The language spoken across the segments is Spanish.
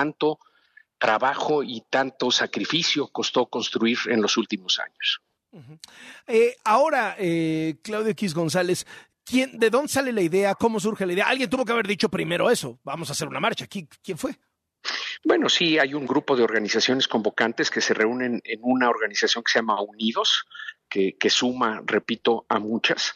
tanto trabajo y tanto sacrificio costó construir en los últimos años. Eh, ahora, eh, Claudio X González, ¿quién, ¿de dónde sale la idea? ¿Cómo surge la idea? Alguien tuvo que haber dicho primero eso, vamos a hacer una marcha. ¿Quién, quién fue? Bueno, sí, hay un grupo de organizaciones convocantes que se reúnen en una organización que se llama Unidos, que, que, suma, repito, a muchas.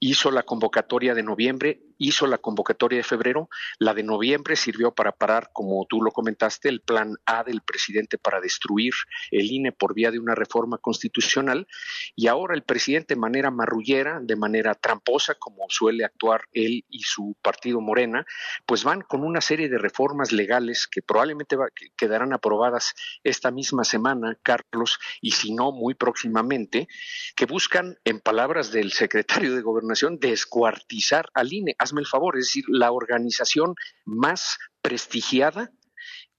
Hizo la convocatoria de noviembre hizo la convocatoria de febrero. La de noviembre sirvió para parar, como tú lo comentaste, el plan A del presidente para destruir el INE por vía de una reforma constitucional. Y ahora el presidente, de manera marrullera, de manera tramposa, como suele actuar él y su partido Morena, pues van con una serie de reformas legales que probablemente quedarán aprobadas esta misma semana, Carlos, y si no, muy próximamente, que buscan, en palabras del secretario de Gobernación, descuartizar al INE hazme el favor, es decir, la organización más prestigiada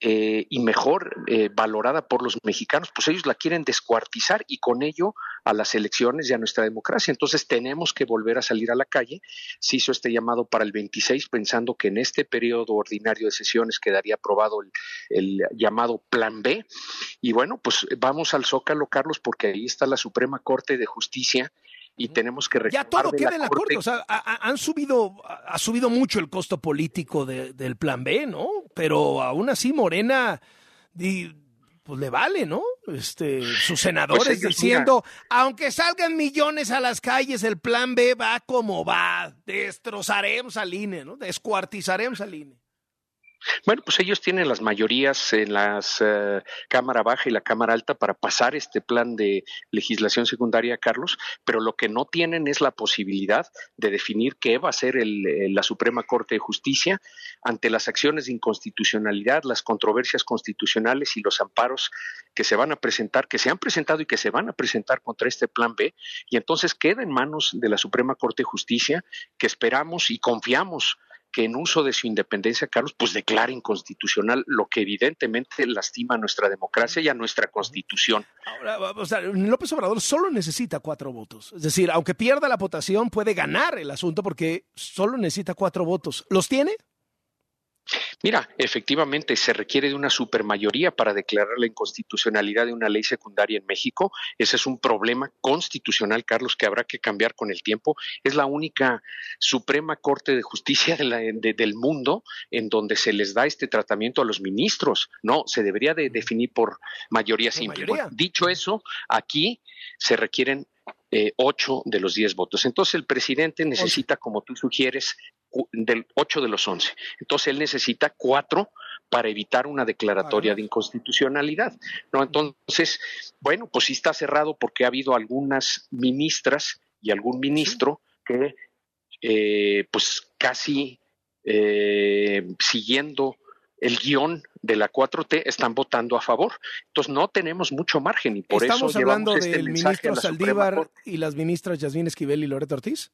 eh, y mejor eh, valorada por los mexicanos, pues ellos la quieren descuartizar y con ello a las elecciones y a nuestra democracia. Entonces tenemos que volver a salir a la calle. Se hizo este llamado para el 26 pensando que en este periodo ordinario de sesiones quedaría aprobado el, el llamado Plan B. Y bueno, pues vamos al Zócalo, Carlos, porque ahí está la Suprema Corte de Justicia y tenemos que Ya todo queda en la corte, o sea, han subido, ha subido mucho el costo político del plan B, ¿no? Pero aún así Morena, pues le vale, ¿no? Este, sus pues senadores diciendo, aunque salgan millones a las calles, el plan B va como va, destrozaremos al INE, ¿no? Descuartizaremos al INE. Bueno, pues ellos tienen las mayorías en las uh, Cámara Baja y la Cámara Alta para pasar este plan de legislación secundaria, Carlos, pero lo que no tienen es la posibilidad de definir qué va a ser el, eh, la Suprema Corte de Justicia ante las acciones de inconstitucionalidad, las controversias constitucionales y los amparos que se van a presentar, que se han presentado y que se van a presentar contra este plan B, y entonces queda en manos de la Suprema Corte de Justicia que esperamos y confiamos que en uso de su independencia, Carlos, pues declara inconstitucional lo que evidentemente lastima a nuestra democracia y a nuestra constitución. Ahora, o sea, López Obrador solo necesita cuatro votos. Es decir, aunque pierda la votación, puede ganar el asunto porque solo necesita cuatro votos. ¿Los tiene? Mira, efectivamente se requiere de una supermayoría para declarar la inconstitucionalidad de una ley secundaria en México. Ese es un problema constitucional, Carlos, que habrá que cambiar con el tiempo. Es la única Suprema Corte de Justicia del mundo en donde se les da este tratamiento a los ministros. No, se debería de definir por mayoría simple. dicho eso, aquí se requieren eh, ocho de los diez votos. Entonces el presidente necesita, como tú sugieres, del ocho de los once. Entonces él necesita cuatro para evitar una declaratoria de inconstitucionalidad. ¿no? Entonces, bueno, pues sí está cerrado porque ha habido algunas ministras y algún ministro que, eh, pues casi eh, siguiendo el guion de la 4T están votando a favor. Entonces no tenemos mucho margen y por ¿Estamos eso hablando este del ministro Saldívar y las ministras Yasmín Esquivel y Loreto Ortiz.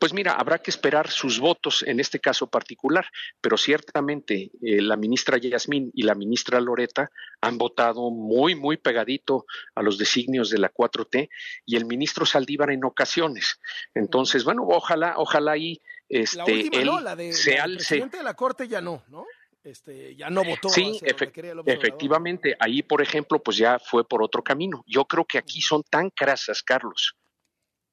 Pues mira, habrá que esperar sus votos en este caso particular, pero ciertamente eh, la ministra Yasmín y la ministra Loreta han votado muy, muy pegadito a los designios de la 4T y el ministro Saldívar en ocasiones. Entonces, bueno, ojalá, ojalá ahí este, la última, él no, la de, se la alce. presidente de la Corte ya no, ¿no? Este, ya no votó. Sí, efectivamente, ahí, por ejemplo, pues ya fue por otro camino. Yo creo que aquí son tan crasas, Carlos,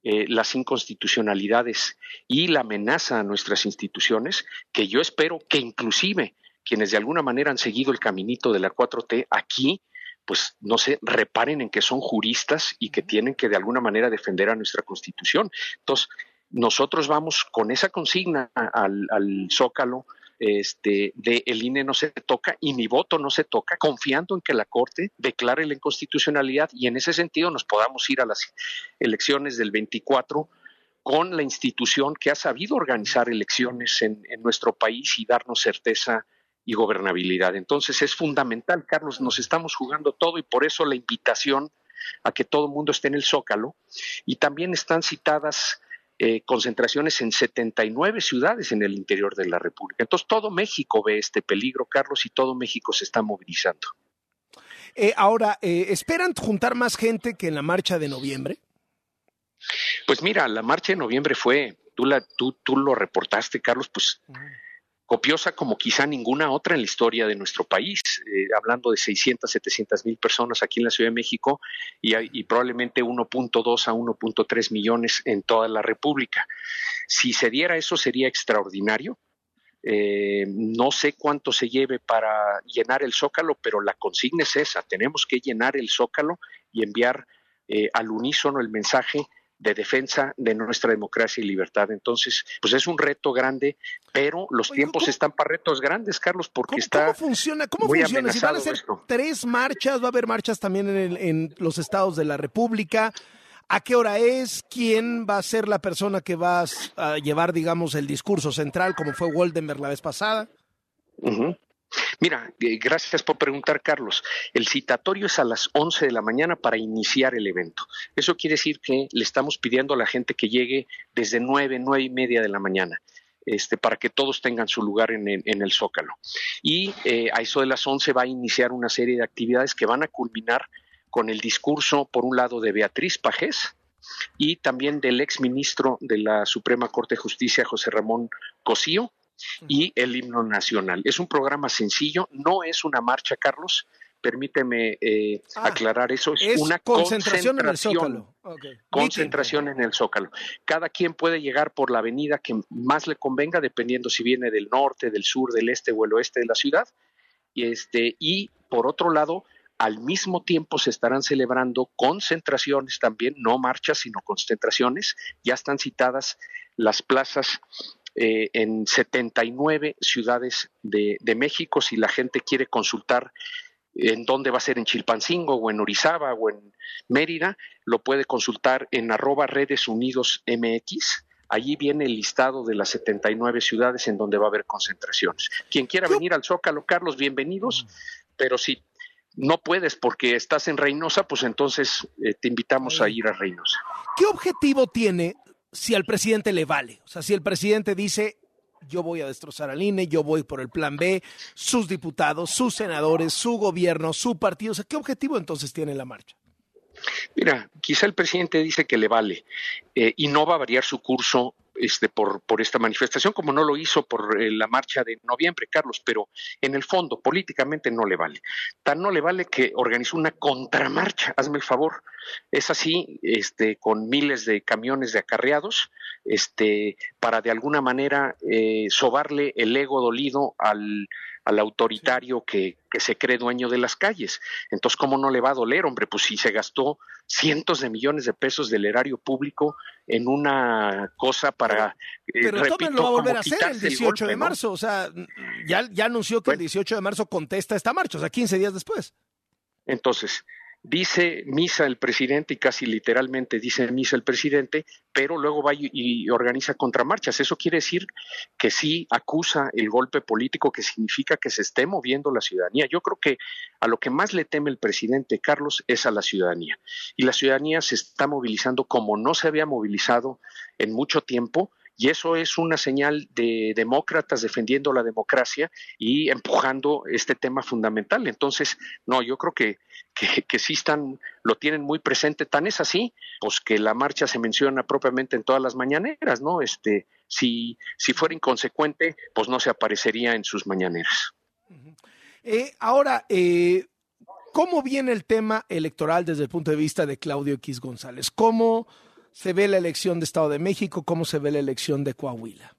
eh, las inconstitucionalidades y la amenaza a nuestras instituciones, que yo espero que inclusive quienes de alguna manera han seguido el caminito de la 4T aquí, pues no se reparen en que son juristas y que tienen que de alguna manera defender a nuestra constitución. Entonces, nosotros vamos con esa consigna al, al Zócalo este, de el INE no se toca y mi voto no se toca, confiando en que la Corte declare la inconstitucionalidad y en ese sentido nos podamos ir a las elecciones del 24 con la institución que ha sabido organizar elecciones en, en nuestro país y darnos certeza y gobernabilidad. Entonces es fundamental, Carlos, nos estamos jugando todo y por eso la invitación a que todo el mundo esté en el zócalo y también están citadas eh, concentraciones en 79 ciudades en el interior de la República. Entonces todo México ve este peligro, Carlos, y todo México se está movilizando. Eh, ahora, eh, ¿esperan juntar más gente que en la marcha de noviembre? Pues mira, la marcha de noviembre fue, tú, la, tú, tú lo reportaste, Carlos, pues copiosa como quizá ninguna otra en la historia de nuestro país, eh, hablando de 600, 700 mil personas aquí en la Ciudad de México y, y probablemente 1.2 a 1.3 millones en toda la República. Si se diera eso sería extraordinario. Eh, no sé cuánto se lleve para llenar el zócalo, pero la consigna es esa. Tenemos que llenar el zócalo y enviar eh, al unísono el mensaje de defensa de nuestra democracia y libertad. Entonces, pues es un reto grande, pero los tiempos están para retos grandes, Carlos, porque está. ¿Cómo funciona? ¿Cómo funciona? Si van a ser tres marchas, va a haber marchas también en, en los estados de la República. ¿A qué hora es? ¿Quién va a ser la persona que va a llevar, digamos, el discurso central, como fue Woldenberg la vez pasada? Mira, eh, gracias por preguntar, Carlos. El citatorio es a las 11 de la mañana para iniciar el evento. Eso quiere decir que le estamos pidiendo a la gente que llegue desde 9, nueve y media de la mañana. Este, para que todos tengan su lugar en el, Zócalo. Y eh, a eso de las 11 va a iniciar una serie de actividades que van a culminar con el discurso, por un lado, de Beatriz Pajés y también del exministro de la Suprema Corte de Justicia, José Ramón Cosío, y el himno nacional. Es un programa sencillo, no es una marcha, Carlos. Permíteme eh, ah, aclarar eso. Es, una concentración, en el Zócalo. Concentración en el Zócalo. Cada quien puede llegar por la avenida que más le convenga, dependiendo si viene del norte, del sur, del este o el oeste de la ciudad. Este, y por otro lado, al mismo tiempo se estarán celebrando concentraciones también, no marchas, sino concentraciones. Ya están citadas las plazas eh, en 79 ciudades de, México. Si la gente quiere consultar en dónde va a ser en Chilpancingo o en Orizaba o en Mérida, lo puede consultar en arroba redes unidos MX. Allí viene el listado de las 79 ciudades en donde va a haber concentraciones. Quien quiera venir al Zócalo, Carlos, bienvenidos, pero si no puedes porque estás en Reynosa, pues entonces eh, te invitamos a ir a Reynosa. ¿Qué objetivo tiene si al presidente le vale? O sea, si el presidente dice, yo voy a destrozar al INE, yo voy por el plan B, sus diputados, sus senadores, su gobierno, su partido, o sea, ¿qué objetivo entonces tiene la marcha? Mira, quizá el presidente dice que le vale eh, y no va a variar su curso este, por, por esta manifestación, como no lo hizo por eh, la marcha de noviembre, Carlos, pero en el fondo, políticamente no le vale. Tan no le vale que organizó una contramarcha, hazme el favor. Es así, este, con miles de camiones de acarreados, este, para de alguna manera eh, sobarle el ego dolido al al autoritario que, que, se cree dueño de las calles. Entonces, ¿cómo no le va a doler, hombre? Pues si se gastó cientos de millones de pesos del erario público en una cosa para... Eh, pero repito, lo va a volver a hacer el 18 de marzo, o sea, ya, ya anunció que el 18 de marzo contesta esta marcha, o sea, 15 días después. Entonces, dice misa el presidente y casi literalmente dice misa el presidente, pero luego va y, organiza contramarchas. Eso quiere decir que sí acusa el golpe político, que significa que se esté moviendo la ciudadanía. Yo creo que a lo que más le teme el presidente Carlos es a la ciudadanía. Y la ciudadanía se está movilizando como no se había movilizado en mucho tiempo y eso es una señal de demócratas defendiendo la democracia y empujando este tema fundamental. Entonces, no, yo creo que, que, sí están, lo tienen muy presente. Tan es así, pues que la marcha se menciona propiamente en todas las mañaneras, ¿no? Este, si, si fuera inconsecuente, pues no se aparecería en sus mañaneras. Eh, ahora, eh, ¿cómo viene el tema electoral desde el punto de vista de Claudio X González? ¿Cómo se ve la elección de Estado de México? ¿Cómo se ve la elección de Coahuila?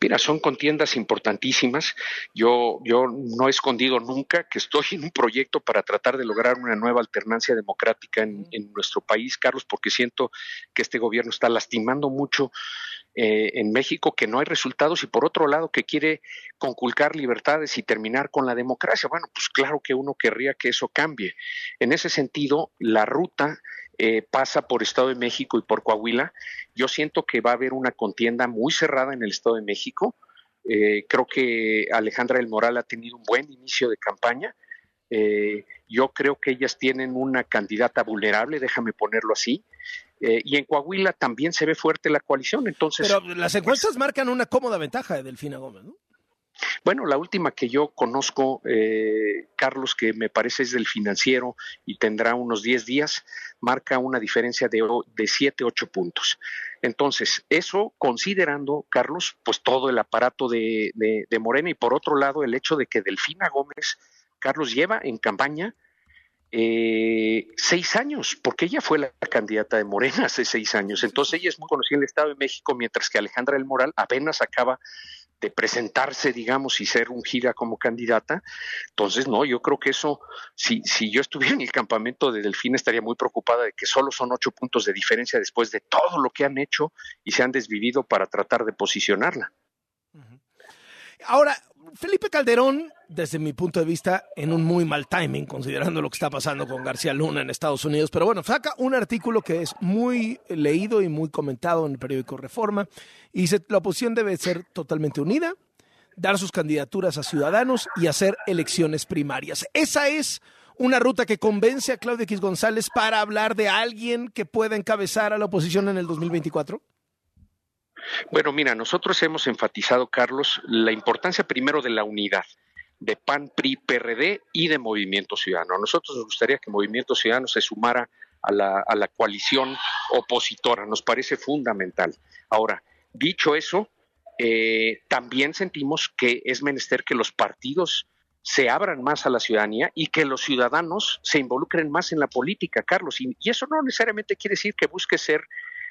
Mira, son contiendas importantísimas. Yo, yo no he escondido nunca que estoy en un proyecto para tratar de lograr una nueva alternancia democrática en, nuestro país, Carlos, porque siento que este gobierno está lastimando mucho eh, en México, que no hay resultados y por otro lado que quiere conculcar libertades y terminar con la democracia. Bueno, pues claro que uno querría que eso cambie. En ese sentido, la ruta eh, pasa por Estado de México y por Coahuila. Yo siento que va a haber una contienda muy cerrada en el Estado de México. Eh, creo que Alejandra del Moral ha tenido un buen inicio de campaña. Eh, yo creo que ellas tienen una candidata vulnerable, déjame ponerlo así. y en Coahuila también se ve fuerte la coalición. Entonces, pero las encuestas marcan una cómoda ventaja de Delfina Gómez, ¿no? Bueno, la última que yo conozco, eh, Carlos, que me parece es del financiero y tendrá unos 10 días, marca una diferencia de, de 7, 8 puntos. Entonces, eso considerando, Carlos, pues todo el aparato de, de, Morena y por otro lado el hecho de que Delfina Gómez, Carlos, lleva en campaña eh, seis años, porque ella fue la candidata de Morena hace seis años. Entonces ella es muy conocida en el Estado de México, mientras que Alejandra del Moral apenas acaba de presentarse, digamos, y ser un gira como candidata. Entonces, no, yo creo que eso, si, si yo estuviera en el campamento de Delfín, estaría muy preocupada de que solo son ocho puntos de diferencia después de todo lo que han hecho y se han desvivido para tratar de posicionarla. Ahora, Felipe Calderón, desde mi punto de vista, en un muy mal timing, considerando lo que está pasando con García Luna en Estados Unidos. Pero bueno, saca un artículo que es muy leído y muy comentado en el periódico Reforma. Y dice, la oposición debe ser totalmente unida, dar sus candidaturas a ciudadanos y hacer elecciones primarias. Esa es una ruta que convence a Claudio X González para hablar de alguien que pueda encabezar a la oposición en el 2024. Bueno, mira, nosotros hemos enfatizado, Carlos, la importancia primero de la unidad de PAN, PRI, PRD y de Movimiento Ciudadano. A nosotros nos gustaría que Movimiento Ciudadano se sumara a la, a la coalición opositora, nos parece fundamental. Ahora, dicho eso, eh, también sentimos que es menester que los partidos se abran más a la ciudadanía y que los ciudadanos se involucren más en la política, Carlos. Y, y eso no necesariamente quiere decir que busque ser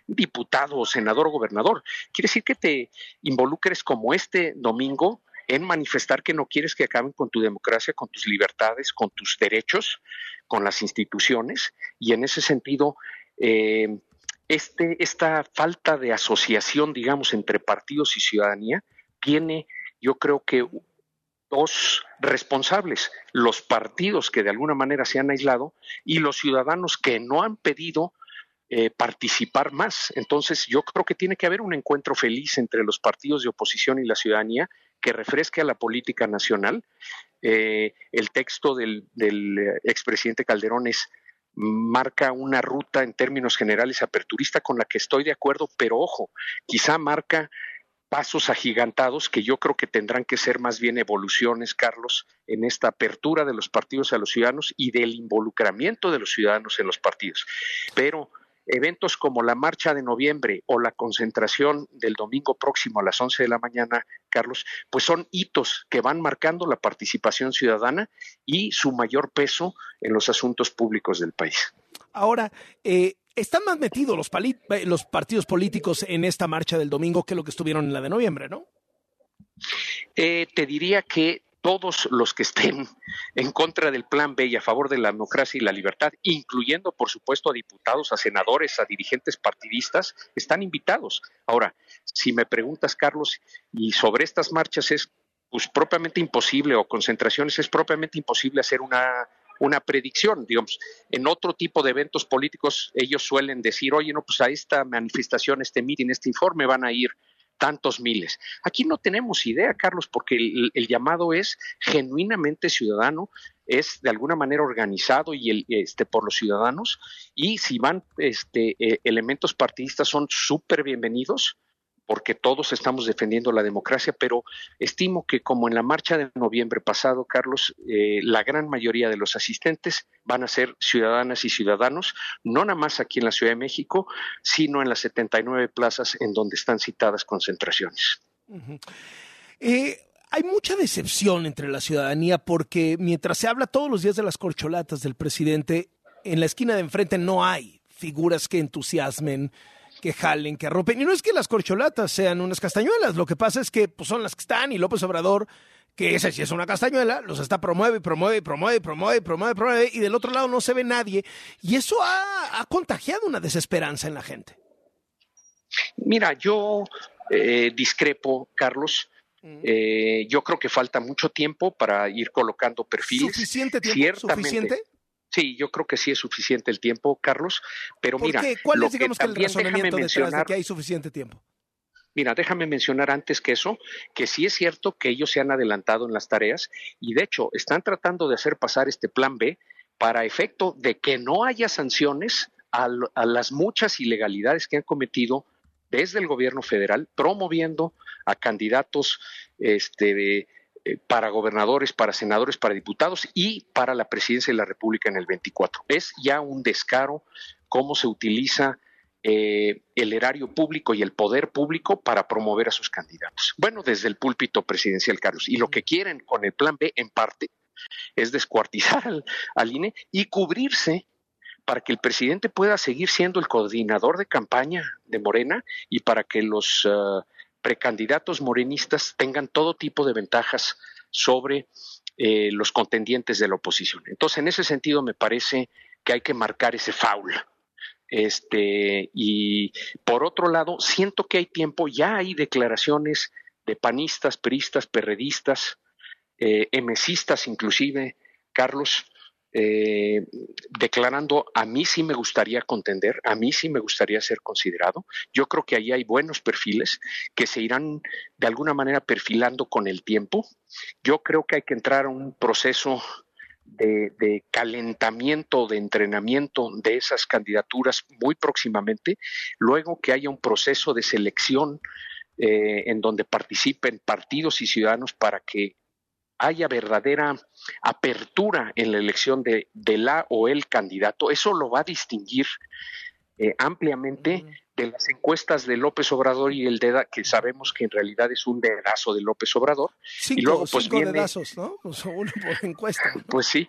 diputado, senador gobernador. Quiere decir que te involucres como este domingo en manifestar que no quieres que acaben con tu democracia, con tus libertades, con tus derechos, con las instituciones. Y en ese sentido, eh, este, esta falta de asociación, digamos, entre partidos y ciudadanía tiene, yo creo que dos responsables, los partidos que de alguna manera se han aislado y los ciudadanos que no han pedido eh, participar más. Entonces, yo creo que tiene que haber un encuentro feliz entre los partidos de oposición y la ciudadanía que refresque a la política nacional. Eh, el texto del, del eh, expresidente Calderón es marca una ruta en términos generales aperturista con la que estoy de acuerdo, pero ojo, quizá marca pasos agigantados que yo creo que tendrán que ser más bien evoluciones, Carlos, en esta apertura de los partidos a los ciudadanos y del involucramiento de los ciudadanos en los partidos. Pero eventos como la marcha de noviembre o la concentración del domingo próximo a las 11 de la mañana, Carlos, pues son hitos que van marcando la participación ciudadana y su mayor peso en los asuntos públicos del país. Ahora, eh, están más metidos los, eh, los partidos políticos en esta marcha del domingo que lo que estuvieron en la de noviembre, ¿no? Eh, te diría que todos los que estén en contra del plan B y a favor de la democracia y la libertad, incluyendo, por supuesto, a diputados, a senadores, a dirigentes partidistas, están invitados. Ahora, si me preguntas, Carlos, y sobre estas marchas es pues propiamente imposible o concentraciones es propiamente imposible hacer una una predicción, digamos, en otro tipo de eventos políticos ellos suelen decir, oye, no, pues a esta manifestación, este meeting, este informe van a ir tantos miles. Aquí no tenemos idea, Carlos, porque el, llamado es genuinamente ciudadano, es de alguna manera organizado y el, este, por los ciudadanos, y si van este, eh, elementos partidistas son súper bienvenidos porque todos estamos defendiendo la democracia, pero estimo que como en la marcha de noviembre pasado, Carlos, eh, la gran mayoría de los asistentes van a ser ciudadanas y ciudadanos, no nada más aquí en la Ciudad de México, sino en las 79 plazas en donde están citadas concentraciones. Eh, hay mucha decepción entre la ciudadanía porque mientras se habla todos los días de las corcholatas del presidente, en la esquina de enfrente no hay figuras que entusiasmen, que jalen, que arropen. Y no es que las corcholatas sean unas castañuelas, lo que pasa es que pues, son las que están y López Obrador, que ese sí es una castañuela, los está promueve, promueve, promueve, promueve, promueve, promueve, y del otro lado no se ve nadie. Y eso ha, contagiado una desesperanza en la gente. Mira, yo eh, discrepo, Carlos. Eh, yo creo que falta mucho tiempo para ir colocando perfiles. ¿Suficiente tiempo? ¿Suficiente? Sí, yo creo que sí es suficiente el tiempo, Carlos, pero mira, ¿cuál es digamos que, el razonamiento detrás de que hay suficiente tiempo? Mira, déjame mencionar antes que eso, que sí es cierto que ellos se han adelantado en las tareas y de hecho están tratando de hacer pasar este plan B para efecto de que no haya sanciones a, a las muchas ilegalidades que han cometido desde el gobierno federal, promoviendo a candidatos este, eh, para gobernadores, para senadores, para diputados y para la presidencia de la República en el 24. Es ya un descaro cómo se utiliza eh, el erario público y el poder público para promover a sus candidatos. Bueno, desde el púlpito presidencial, Carlos. Y lo que quieren con el plan B, en parte, es descuartizar al, INE y cubrirse para que el presidente pueda seguir siendo el coordinador de campaña de Morena y para que los uh, precandidatos morenistas tengan todo tipo de ventajas sobre eh, los contendientes de la oposición. Entonces, en ese sentido, me parece que hay que marcar ese foul. Este, y por otro lado, siento que hay tiempo, ya hay declaraciones de panistas, peristas, perredistas, eh, emesistas inclusive, Carlos, eh, declarando a mí sí me gustaría contender, a mí sí me gustaría ser considerado. Yo creo que ahí hay buenos perfiles que se irán de alguna manera perfilando con el tiempo. Yo creo que hay que entrar a un proceso de, calentamiento, de entrenamiento de esas candidaturas muy próximamente, luego que haya un proceso de selección eh, en donde participen partidos y ciudadanos para que haya verdadera apertura en la elección de, la o el candidato, eso lo va a distinguir eh, ampliamente de las encuestas de López Obrador y el DEDA, que sabemos que en realidad es un dedazo de López Obrador. y luego, pues, viene, dedazos, ¿no? Pues uno por encuesta. Pues sí,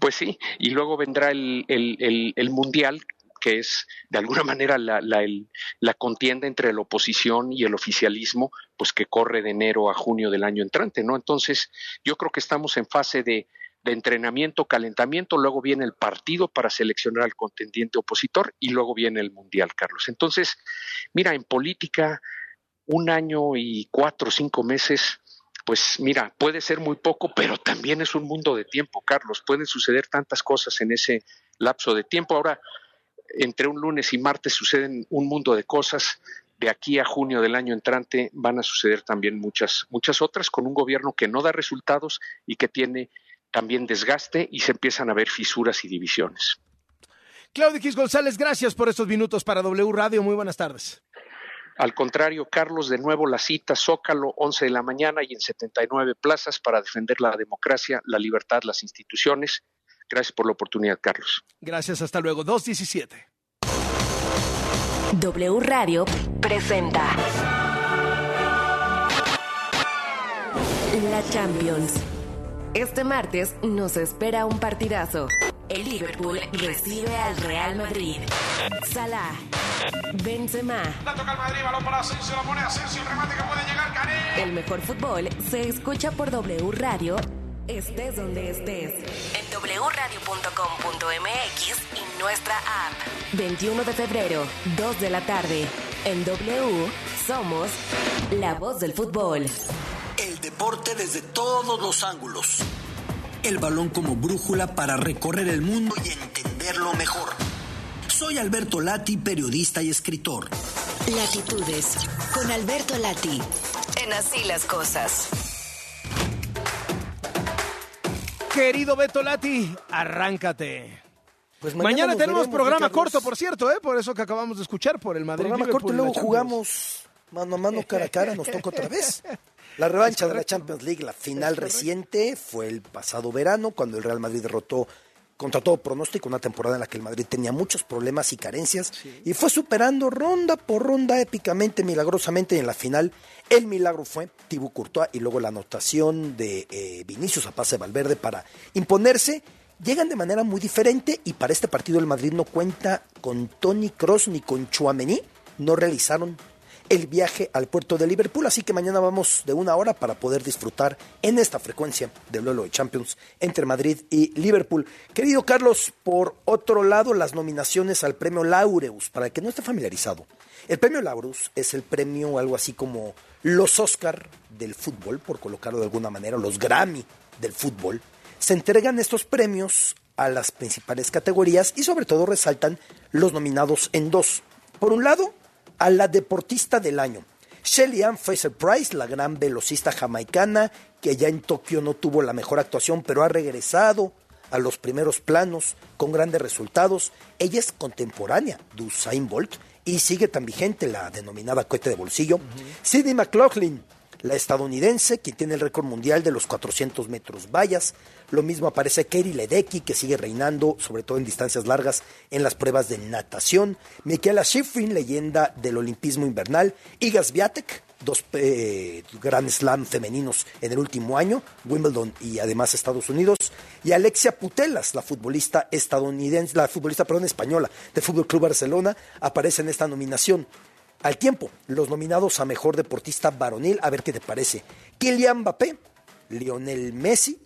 pues sí. Y luego vendrá el, el, el, Mundial, que es de alguna manera la, la, contienda entre la oposición y el oficialismo, pues que corre de enero a junio del año entrante, ¿no? Entonces, yo creo que estamos en fase de, de entrenamiento, calentamiento, luego viene el partido para seleccionar al contendiente opositor y luego viene el mundial, Carlos. Entonces, mira, en política, un año y cuatro o cinco meses, pues mira, puede ser muy poco, pero también es un mundo de tiempo, Carlos. Pueden suceder tantas cosas en ese lapso de tiempo. Ahora, entre un lunes y martes suceden un mundo de cosas. De aquí a junio del año entrante van a suceder también muchas, muchas otras con un gobierno que no da resultados y que tiene también desgaste y se empiezan a ver fisuras y divisiones. Claudio X González, gracias por estos minutos para W Radio. Muy buenas tardes. Al contrario, Carlos, de nuevo la cita Zócalo, 11 de la mañana y en 79 plazas para defender la democracia, la libertad, las instituciones. Gracias por la oportunidad, Carlos. Gracias, hasta luego. 217. W Radio presenta La Champions. Este martes nos espera un partidazo. El Liverpool recibe al Real Madrid. Salah, Benzema. La toca el Madrid, balón para Asensio, la pone Asensio, el remate que puede llegar, Karim. El mejor fútbol se escucha por W Radio, estés donde estés. En wradio.com.mx y nuestra app. 21 de febrero, 2 de la tarde. En W somos la voz del fútbol el deporte desde todos los ángulos. El balón como brújula para recorrer el mundo y entenderlo mejor. Soy Alberto Lati, periodista y escritor. Latitudes, con Alberto Lati, en Así las Cosas. Querido Beto Lati, arráncate. Pues mañana, tenemos programa corto, por cierto, ¿eh? por eso que acabamos de escuchar por el Madrid. Programa corto y luego jugamos mano a mano, cara a cara, nos toca otra vez. La revancha de la Champions League, la final reciente, fue el pasado verano, cuando el Real Madrid derrotó contra todo pronóstico, una temporada en la que el Madrid tenía muchos problemas y carencias, y fue superando ronda por ronda épicamente, milagrosamente, y en la final el milagro fue Thibaut Courtois y luego la anotación de eh, Vinicius a pase Valverde para imponerse. Llegan de manera muy diferente y para este partido el Madrid no cuenta con Tony Cross ni con Chouameni, no realizaron el viaje al puerto de Liverpool. Así que mañana vamos de una hora para poder disfrutar en esta frecuencia del duelo de Champions entre Madrid y Liverpool. Querido Carlos, por otro lado, las nominaciones al premio Laureus, para el que no esté familiarizado. El premio Laureus es el premio algo así como los Oscar del fútbol, por colocarlo de alguna manera, los Grammy del fútbol. Se entregan estos premios a las principales categorías y sobre todo resaltan los nominados en dos. Por un lado, a la deportista del año. Shelly Ann Fraser Price, la gran velocista jamaicana, que ya en Tokio no tuvo la mejor actuación, pero ha regresado a los primeros planos con grandes resultados. Ella es contemporánea de Usain Bolt y sigue tan vigente la denominada cohete de bolsillo. Sidney McLaughlin, la estadounidense, quien tiene el récord mundial de los 400 metros vallas. Lo mismo aparece Katie Ledecky, que sigue reinando, sobre todo en distancias largas, en las pruebas de natación. Michaela Schifrin, leyenda del olimpismo invernal. Igas Viatek, dos eh, Grand Slam femeninos en el último año, Wimbledon y además Estados Unidos. Y Alexia Putelas, la futbolista estadounidense, la futbolista, perdón, española del Fútbol Club Barcelona, aparece en esta nominación. Al tiempo, los nominados a mejor deportista varonil, a ver qué te parece. Kylian Mbappé, Lionel Messi.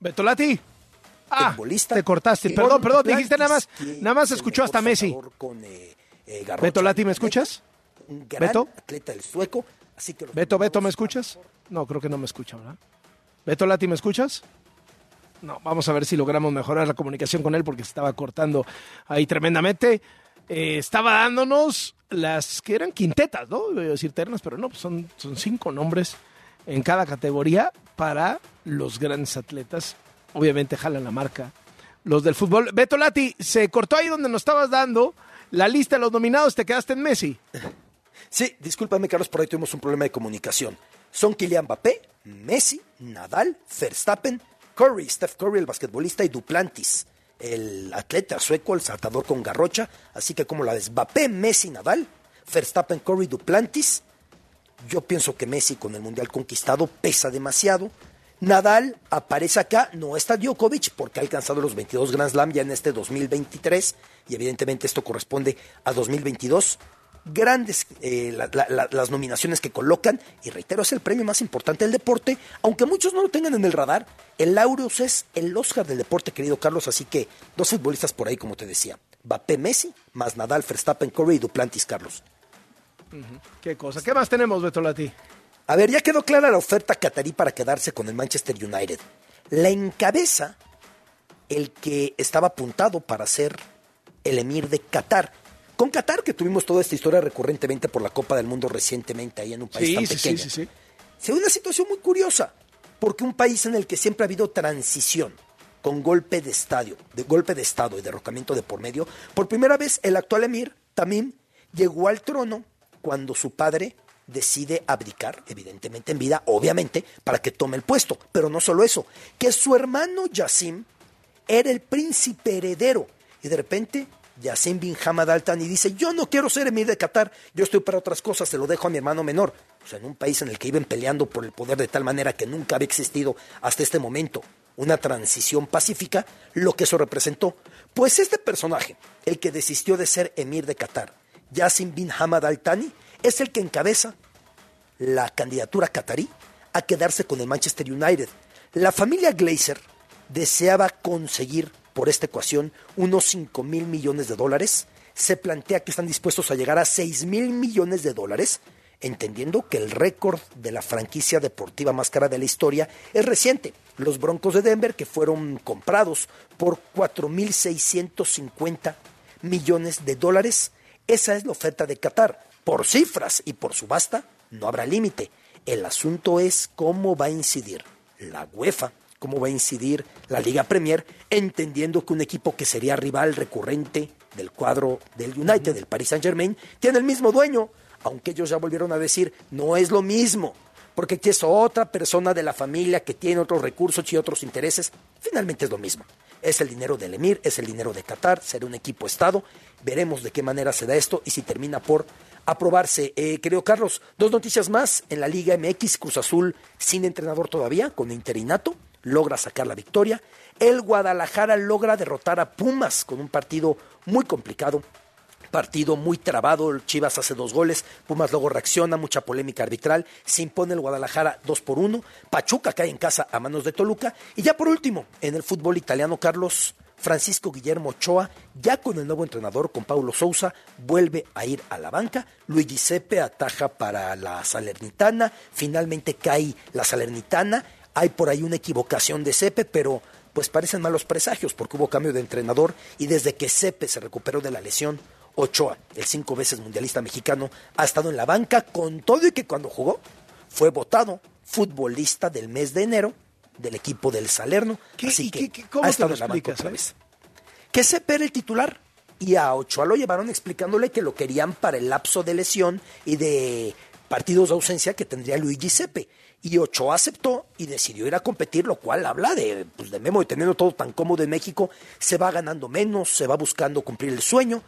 Betolati. Ah, futbolista, te cortaste. Perdón, perdón, dijiste nada más. Nada más escuchó hasta Messi. Con, eh, eh, Garrocha. Beto Lati, ¿me escuchas? Un gran Beto. atleta del sueco. Así que los Beto, Beto, ¿me escuchas? No, creo que no me escucha, ¿verdad? Beto Lati, ¿me escuchas? No, vamos a ver si logramos mejorar la comunicación con él porque se estaba cortando ahí tremendamente. Eh, estaba dándonos las que eran quintetas, ¿no? Iba a decir ternas, pero no, pues son, son cinco nombres en cada categoría para los grandes atletas. Obviamente jalan la marca los del fútbol. Beto Lati, se cortó ahí donde nos estabas dando la lista de los nominados, te quedaste en Messi. Sí, discúlpame, Carlos, por ahí tuvimos un problema de comunicación. Son Kylian Mbappé, Messi, Nadal, Verstappen, Curry, Steph Curry, el basquetbolista, y Duplantis, el atleta sueco, el saltador con garrocha. Así que, como la ves? Mbappé, Messi, Nadal, Verstappen, Curry, Duplantis. Yo pienso que Messi, con el mundial conquistado, pesa demasiado. Nadal aparece acá, no está Djokovic porque ha alcanzado los 22 Grand Slam ya en este 2023 y evidentemente esto corresponde a 2022 grandes eh, la- la- la- las nominaciones que colocan, y reitero, es el premio más importante del deporte, aunque muchos no lo tengan en el radar, el Laureus es el Oscar del deporte, querido Carlos, así que dos futbolistas por ahí, como te decía, Mbappé, Messi, más Nadal, Verstappen, Curry y Duplantis, Carlos. Qué cosa. ¿Qué más tenemos, Beto Lati? A ver, ya quedó clara la oferta catarí para quedarse con el Manchester United. La encabeza el que estaba apuntado para ser el emir de Qatar. Con Qatar, que tuvimos toda esta historia recurrentemente por la Copa del Mundo recientemente ahí en un país Sí, tan sí, pequeño. sí, sí, sí. Se ve una situación muy curiosa, porque un país en el que siempre ha habido transición, con golpe de estadio, de golpe de estado y derrocamiento de por medio, por primera vez el actual emir, Tamim, llegó al trono cuando su padre decide abdicar, evidentemente en vida, obviamente, para que tome el puesto. Pero no solo eso, que su hermano Yassim era el príncipe heredero. Y de repente, Yassim bin Hamad Al Thani dice, yo no quiero ser emir de Qatar, yo estoy para otras cosas, se lo dejo a mi hermano menor. O sea, en un país en el que iban peleando por el poder de tal manera que nunca había existido hasta este momento una transición pacífica, lo que eso representó. Pues este personaje, el que desistió de ser emir de Qatar, Yassim bin Hamad Al Thani, es el que encabeza la candidatura catarí a quedarse con el Manchester United. La familia Glazer deseaba conseguir por esta ecuación unos 5 mil millones de dólares. Se plantea que están dispuestos a llegar a 6 mil millones de dólares, entendiendo que el récord de la franquicia deportiva más cara de la historia es reciente. Los Broncos de Denver, que fueron comprados por 4.650 millones de dólares. Esa es la oferta de Qatar. Por cifras y por subasta, no habrá límite. El asunto es cómo va a incidir la UEFA, cómo va a incidir la Liga Premier, entendiendo que un equipo que sería rival recurrente del cuadro del United, del Paris Saint Germain, tiene el mismo dueño, aunque ellos ya volvieron a decir, no es lo mismo, porque aquí es otra persona de la familia que tiene otros recursos y otros intereses, finalmente es lo mismo. Es el dinero del Emir, es el dinero de Qatar, será un equipo Estado, veremos de qué manera se da esto y si termina por aprobarse. Eh, querido Carlos, dos noticias más. En la Liga MX, Cruz Azul sin entrenador todavía, con interinato, logra sacar la victoria. El Guadalajara logra derrotar a Pumas con un partido muy complicado. Partido muy trabado, el Chivas hace dos goles, Pumas luego reacciona, mucha polémica arbitral, se impone el Guadalajara 2 por 1, Pachuca cae en casa a manos de Toluca y ya por último, en el fútbol italiano, Carlos Francisco Guillermo Ochoa, ya con el nuevo entrenador, con Paulo Sousa, vuelve a ir a la banca. Luigi Sepe ataja para la Salernitana. Finalmente cae la Salernitana. Hay por ahí una equivocación de Sepe, pero pues parecen malos presagios porque hubo cambio de entrenador y desde que Sepe se recuperó de la lesión, Ochoa, el cinco veces mundialista mexicano, ha estado en la banca con todo y que cuando jugó fue votado futbolista del mes de enero del equipo del Salerno. ¿Qué- Así que qué- qué- cómo ha te estado lo en la banca explicas, otra eh? vez. Que Sepe era el titular y a Ochoa lo llevaron explicándole que lo querían para el lapso de lesión y de partidos de ausencia que tendría Luigi Sepe. Y Ochoa aceptó y decidió ir a competir, lo cual habla de, pues, de Memo y teniendo todo tan cómodo en México, se va ganando menos, se va buscando cumplir el sueño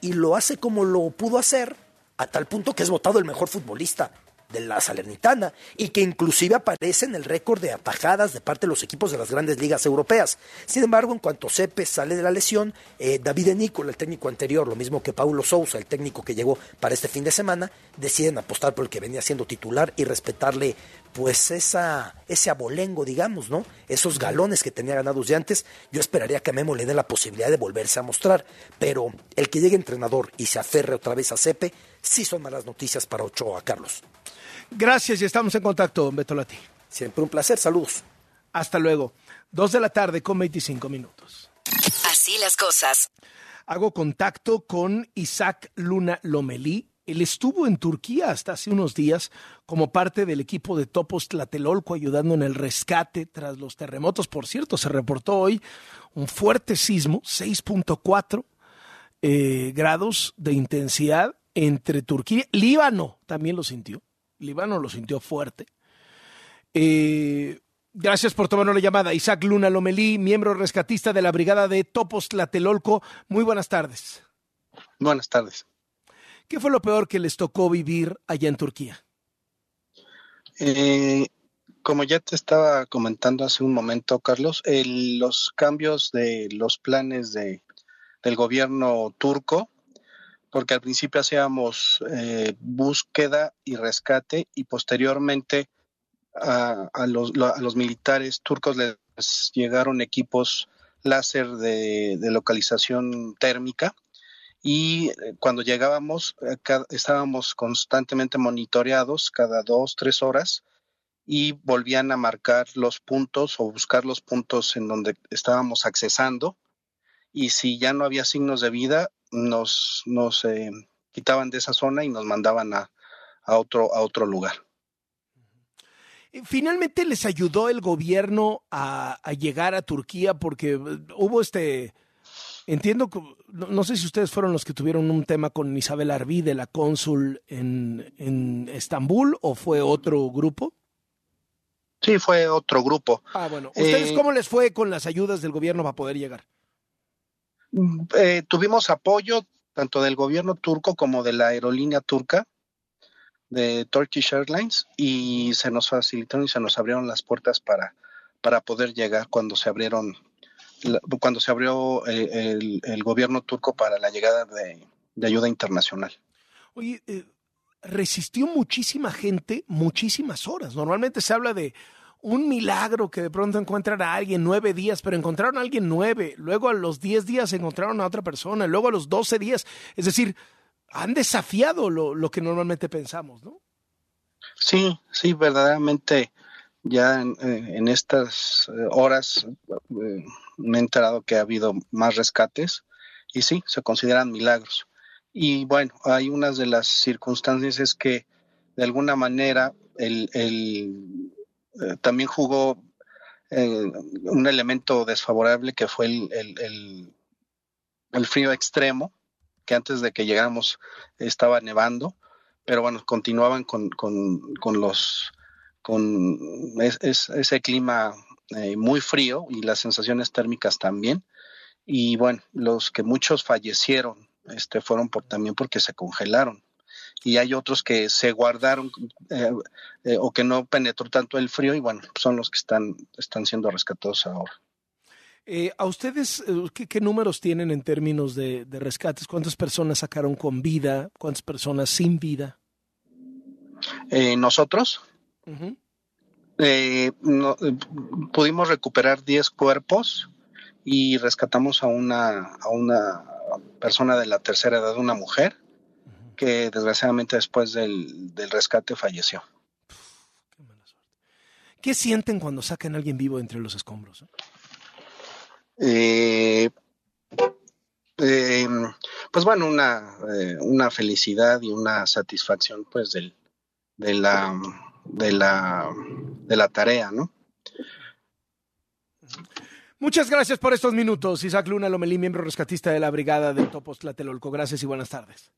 y lo hace como lo pudo hacer, a tal punto que es votado el mejor futbolista de la Salernitana y que inclusive aparece en el récord de atajadas de parte de los equipos de las grandes ligas europeas. Sin embargo, en cuanto Cepe sale de la lesión, eh, David Enícola, el técnico anterior, lo mismo que Paulo Sousa, el técnico que llegó para este fin de semana, deciden apostar por el que venía siendo titular y respetarle pues esa, ese abolengo, digamos, ¿no? Esos galones que tenía ganados de antes, yo esperaría que a Memo le dé la posibilidad de volverse a mostrar, pero el que llegue entrenador y se aferre otra vez a Cepe, sí son malas noticias para Ochoa, Carlos. Gracias y estamos en contacto, Beto Lati. Siempre un placer, saludos. Hasta luego. Dos de la tarde con 25 minutos. Así las cosas. Hago contacto con Isaac Luna Lomelí. Él estuvo en Turquía hasta hace unos días como parte del equipo de Topos Tlatelolco ayudando en el rescate tras los terremotos. Por cierto, se reportó hoy un fuerte sismo, 6.4 eh, grados de intensidad entre Turquía. Líbano también lo sintió. Líbano lo sintió fuerte. Eh, gracias por tomarnos la llamada. Isaac Luna Lomelí, miembro rescatista de la Brigada de Topos Tlatelolco. Muy buenas tardes. Buenas tardes. ¿Qué fue lo peor que les tocó vivir allá en Turquía? Eh, como ya te estaba comentando hace un momento, Carlos, los cambios de los planes de, del gobierno turco porque al principio hacíamos eh, búsqueda y rescate y posteriormente a, los, militares turcos les llegaron equipos láser de, localización térmica y eh, cuando llegábamos eh, estábamos constantemente monitoreados cada dos, tres horas y volvían a marcar los puntos o buscar los puntos en donde estábamos accesando y si ya no había signos de vida, nos, nos eh, quitaban de esa zona y nos mandaban a, a, otro, a otro lugar. Finalmente les ayudó el gobierno a, a llegar a Turquía porque eh, hubo este, entiendo, no, no, sé si ustedes fueron los que tuvieron un tema con Isabel Arvide, la cónsul en, en Estambul, o fue otro grupo. Sí, fue otro grupo. Ah, bueno. ¿Ustedes eh, cómo les fue con las ayudas del gobierno para poder llegar? Eh, tuvimos apoyo tanto del gobierno turco como de la aerolínea turca de Turkish Airlines y se nos facilitaron y se nos abrieron las puertas para, para poder llegar cuando se abrieron cuando se abrió eh, el, gobierno turco para la llegada de, ayuda internacional. Oye, eh, resistió muchísima gente muchísimas horas. Normalmente se habla de un milagro que de pronto encuentran a alguien nueve días, pero encontraron a alguien nueve, luego a los diez días encontraron a otra persona, luego a los doce días, es decir, han desafiado lo, lo que normalmente pensamos, ¿no? Sí, sí, verdaderamente ya en, eh, estas eh, horas eh, me he enterado que ha habido más rescates y sí, se consideran milagros. Y bueno, hay unas de las circunstancias es que de alguna manera el, el eh, también jugó eh, un elemento desfavorable que fue el, el, frío extremo, que antes de que llegáramos estaba nevando, pero bueno, continuaban con, con, con los con ese clima eh, muy frío y las sensaciones térmicas también. Y bueno, los que muchos fallecieron este, fueron por, también porque se congelaron y hay otros que se guardaron eh, eh, o que no penetró tanto el frío y bueno, son los que están, están siendo rescatados ahora. Eh, ¿A ustedes ¿qué, números tienen en términos de, rescates? ¿Cuántas personas sacaron con vida? ¿Cuántas personas sin vida? Nosotros pudimos recuperar 10 cuerpos y rescatamos a una, a una persona de la tercera edad, una mujer que desgraciadamente después del, rescate falleció. qué mala suerte. ¿Qué sienten cuando sacan a alguien vivo entre los escombros? Eh, eh, pues bueno, una, eh, una felicidad y una satisfacción pues del, de la de la de la tarea, ¿no? Muchas gracias por estos minutos. Isaac Luna Lomelí, miembro rescatista de la Brigada de Topos Tlatelolco. Gracias y buenas tardes.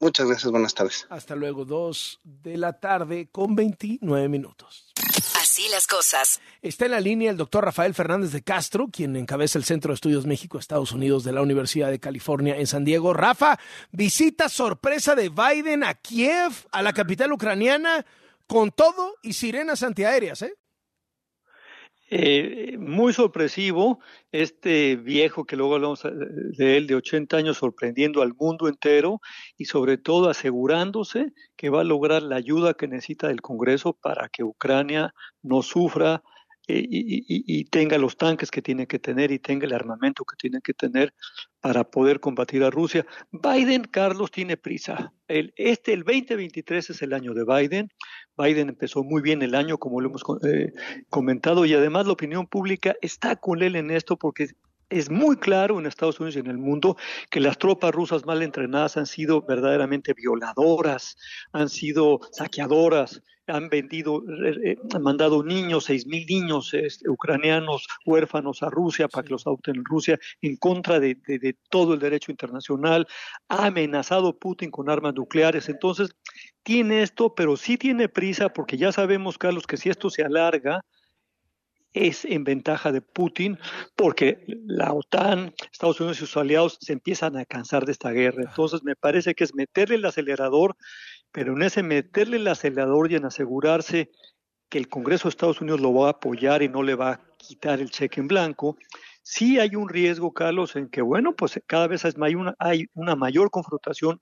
Muchas gracias, buenas tardes. Hasta luego, dos de la tarde con 29 minutos. Así las cosas. Está en la línea el doctor Rafael Fernández de Castro, quien encabeza el Centro de Estudios México-Estados Unidos de la Universidad de California en San Diego. Rafa, visita sorpresa de Biden a Kiev, a la capital ucraniana, con todo y sirenas antiaéreas, ¿eh? Eh, muy sorpresivo, este viejo que luego hablamos de él de 80 años sorprendiendo al mundo entero y sobre todo asegurándose que va a lograr la ayuda que necesita el Congreso para que Ucrania no sufra eh, y, tenga los tanques que tiene que tener y tenga el armamento que tiene que tener para poder combatir a Rusia. Biden, Carlos, tiene prisa. El, este, el 2023 es el año de Biden. Biden empezó muy bien el año, como lo hemos eh, comentado, y además la opinión pública está con él en esto porque es muy claro en Estados Unidos y en el mundo que las tropas rusas mal entrenadas han sido verdaderamente violadoras, han sido saqueadoras, han vendido, eh, eh, han mandado niños, seis mil niños este, ucranianos huérfanos a Rusia para que los adopten en Rusia en contra de, de, todo el derecho internacional, ha amenazado Putin con armas nucleares. Entonces, tiene esto, pero sí tiene prisa porque ya sabemos, Carlos, que si esto se alarga, es en ventaja de Putin porque la OTAN, Estados Unidos y sus aliados se empiezan a cansar de esta guerra. Entonces me parece que es meterle el acelerador, pero en ese meterle el acelerador y en asegurarse que el Congreso de Estados Unidos lo va a apoyar y no le va a quitar el cheque en blanco, sí hay un riesgo, Carlos, en que, bueno, pues cada vez hay una, hay una mayor confrontación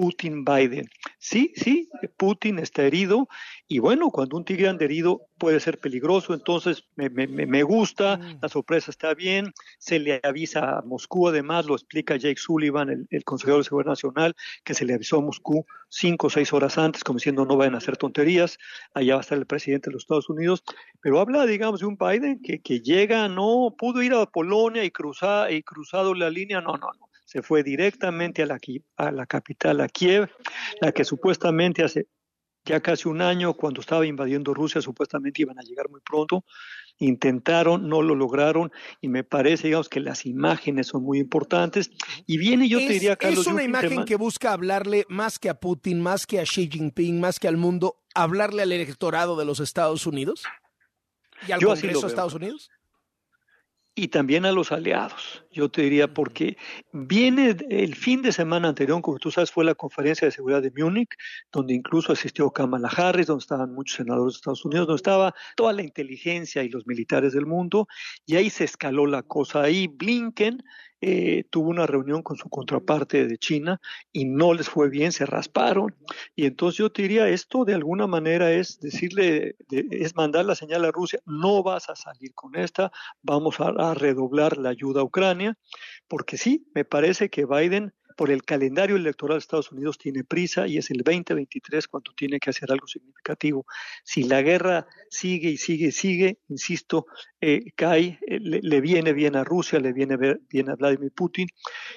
Putin-Biden. Sí, sí, Putin está herido y bueno, cuando un tigre anda herido puede ser peligroso, entonces me, gusta, mm. la sorpresa está bien, se le avisa a Moscú, además lo explica Jake Sullivan, el, consejero de Seguridad Nacional, que se le avisó a Moscú cinco o seis horas antes, como diciendo no vayan a hacer tonterías, allá va a estar el presidente de los Estados Unidos, pero habla, digamos, de un Biden que, que llega, no pudo ir a Polonia y cruzar y cruzado la línea, no, no, no se fue directamente a la, a la capital, a Kiev, la que supuestamente hace ya casi un año, cuando estaba invadiendo Rusia, supuestamente iban a llegar muy pronto. Intentaron, no lo lograron, y me parece, digamos, que las imágenes son muy importantes. Y viene, yo te diría, Carlos. Es una imagen que busca hablarle más que a Putin, más que a Xi Jinping, más que al mundo, hablarle al electorado de los Estados Unidos y al Congreso de Estados Unidos y también a los aliados. Yo te diría, porque viene el fin de semana anterior, como tú sabes, fue la conferencia de seguridad de Múnich, donde incluso asistió Kamala Harris, donde estaban muchos senadores de Estados Unidos, donde estaba toda la inteligencia y los militares del mundo, y ahí se escaló la cosa. Ahí Blinken eh, tuvo una reunión con su contraparte de China y no les fue bien, se rasparon. Y entonces yo te diría, esto de alguna manera es decirle, es mandar la señal a Rusia, no vas a salir con esta, vamos a, a redoblar la ayuda a Ucrania, porque sí, me parece que Biden por el calendario electoral de Estados Unidos tiene prisa y es el 2023 cuando tiene que hacer algo significativo. Si la guerra sigue y sigue y sigue, insisto, eh, cae, eh, le, viene bien a Rusia, le viene bien a Vladimir Putin,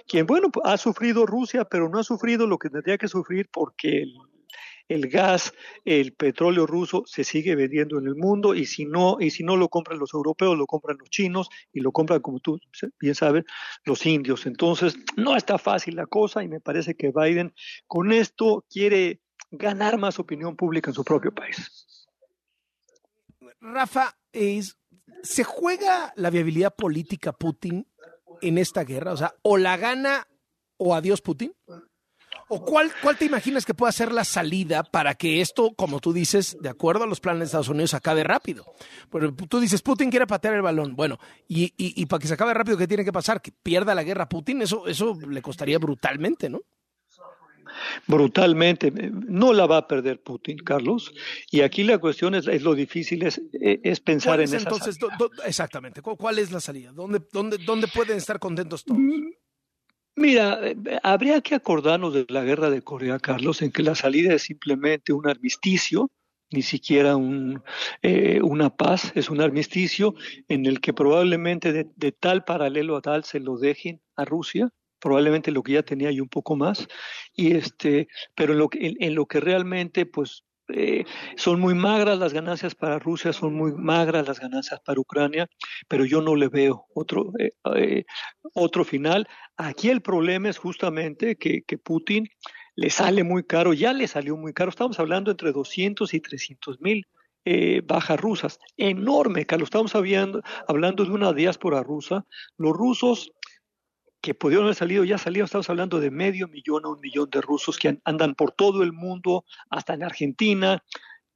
quien, bueno, ha sufrido Rusia, pero no ha sufrido lo que tendría que sufrir porque el el gas, el petróleo ruso se sigue vendiendo en el mundo y si no y si no lo compran los europeos, lo compran los chinos y lo compran como tú bien sabes los indios. Entonces, no está fácil la cosa y me parece que Biden con esto quiere ganar más opinión pública en su propio país. Rafa, ¿se juega la viabilidad política Putin en esta guerra? O sea, o la gana o adiós Putin. ¿O cuál, cuál te imaginas que pueda ser la salida para que esto, como tú dices, de acuerdo a los planes de Estados Unidos, acabe rápido? Pero tú dices, Putin quiere patear el balón. Bueno, y, y, para que se acabe rápido, ¿qué tiene que pasar? ¿Que pierda la guerra Putin? Eso, eso le costaría brutalmente, ¿no? brutalmente. No la va a perder Putin, Carlos. Y aquí la cuestión es, es lo difícil, es, es pensar en esa entonces, exactamente, ¿cuál es la salida? ¿Dónde, dónde, ¿Dónde pueden estar contentos todos? Mira, eh, habría que acordarnos de la guerra de Corea, Carlos, en que la salida es simplemente un armisticio, ni siquiera un, eh, una paz, es un armisticio en el que probablemente de, tal paralelo a tal se lo dejen a Rusia, probablemente lo que ya tenía y un poco más, y este, pero en lo que, en, lo que realmente pues eh, son muy magras las ganancias para Rusia, son muy magras las ganancias para Ucrania, pero yo no le veo otro, eh, eh, otro final. Aquí el problema es justamente que, que, Putin le sale muy caro, ya le salió muy caro, estamos hablando entre 200 y 300 mil. bajas rusas, enorme, Carlos. Estamos hablando, hablando de una diáspora rusa. Los rusos que pudieron haber salido, ya salieron, estamos hablando de medio millón a un millón de rusos que andan por todo el mundo, hasta en Argentina,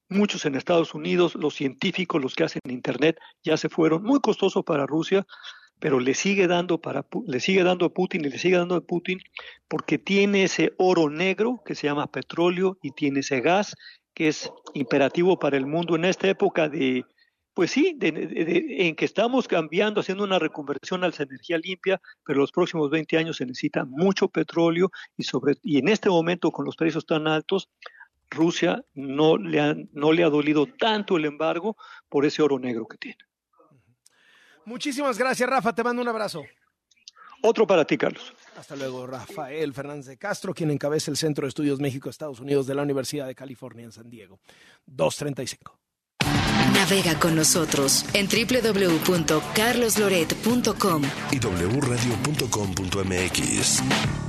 muchos en Estados Unidos, los científicos, los que hacen Internet, ya se fueron, muy costoso para Rusia, pero le sigue dando para le sigue dando a Putin y le sigue dando a Putin porque tiene ese oro negro que se llama petróleo y tiene ese gas que es imperativo para el mundo. En esta época de pues sí, en que estamos cambiando, haciendo una reconversión a la energía limpia, pero los próximos 20 años se necesita mucho petróleo y, sobre, y en este momento con los precios tan altos, Rusia no le, ha, no le ha dolido tanto el embargo por ese oro negro que tiene. Muchísimas gracias, Rafa. Te mando un abrazo. Otro para ti, Carlos. Hasta luego, Rafael Fernández de Castro, quien encabeza el Centro de Estudios México-Estados Unidos de la Universidad de California en San Diego. 235. Navega con nosotros en www.carlosloret.com y wradio.com.mx.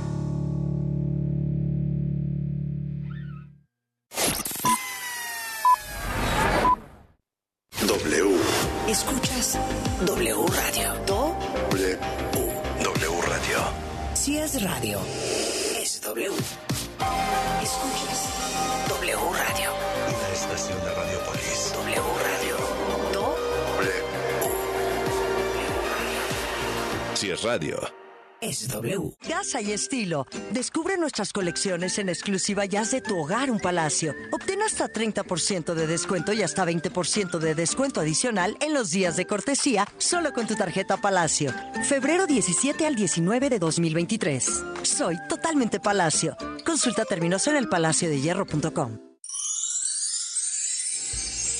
Casa y estilo. Descubre nuestras colecciones en exclusiva Jazz de tu hogar, un palacio. Obtén hasta 30% de descuento y hasta 20% de descuento adicional en los días de cortesía solo con tu tarjeta Palacio. Febrero 17 al 19 de 2023. Soy totalmente Palacio. Consulta términos en elpalaciodehierro.com.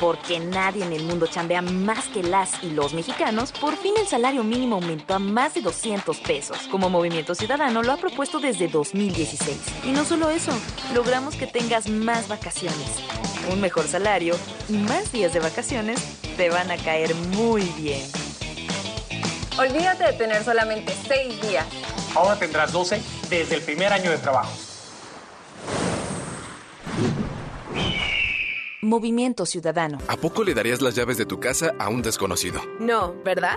Porque nadie en el mundo chambea más que las y los mexicanos, por fin el salario mínimo aumentó a más de 200 pesos, como Movimiento Ciudadano lo ha propuesto desde 2016. Y no solo eso, logramos que tengas más vacaciones, un mejor salario y más días de vacaciones te van a caer muy bien. Olvídate de tener solamente 6 días. Ahora tendrás 12 desde el primer año de trabajo. Movimiento Ciudadano. ¿A poco le darías las llaves de tu casa a un desconocido? No, ¿verdad?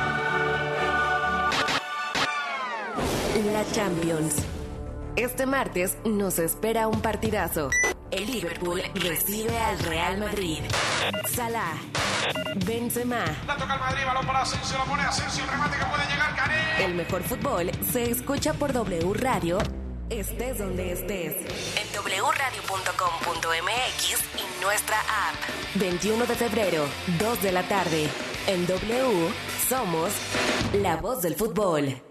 la Champions. Este martes nos espera un partidazo. El Liverpool recibe al Real Madrid. Salah, Benzema. La toca el Madrid, balón para Asensio, la pone Asensio, remate que puede llegar, Karim. El mejor fútbol se escucha por W Radio, estés donde estés. En wradio.com.mx y nuestra app. 21 de febrero, 2 de la tarde. En W somos la voz del fútbol.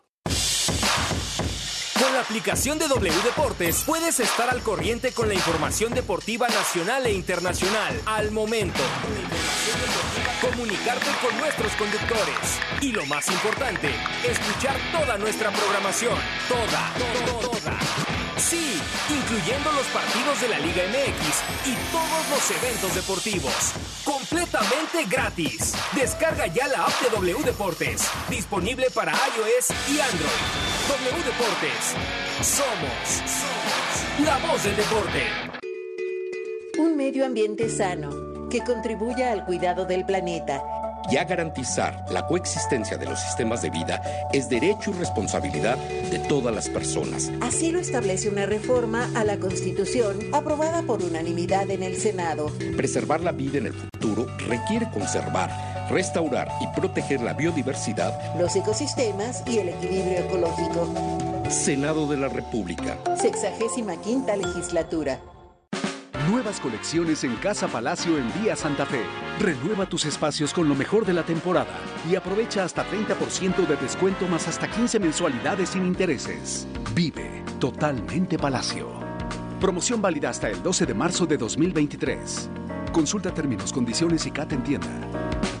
Aplicación de W Deportes puedes estar al corriente con la información deportiva nacional e internacional al momento. Comunicarte con nuestros conductores. Y lo más importante, escuchar toda nuestra programación. Toda, toda, toda. Sí, incluyendo los partidos de la Liga MX y todos los eventos deportivos. Completamente gratis. Descarga ya la app de W Deportes. Disponible para iOS y Android. W Deportes. Somos, somos la voz del deporte. Un medio ambiente sano que contribuya al cuidado del planeta ya garantizar la coexistencia de los sistemas de vida es derecho y responsabilidad de todas las personas. Así lo establece una reforma a la Constitución aprobada por unanimidad en el Senado. Preservar la vida en el futuro requiere conservar, restaurar y proteger la biodiversidad, los ecosistemas y el equilibrio ecológico. Senado de la República. Sexagésima quinta legislatura. Nuevas colecciones en Casa Palacio en Vía Santa Fe. Renueva tus espacios con lo mejor de la temporada y aprovecha hasta 30% de descuento más hasta 15 mensualidades sin intereses. Vive totalmente Palacio. Promoción válida hasta el 12 de marzo de 2023. Consulta términos, condiciones y CAT en tienda.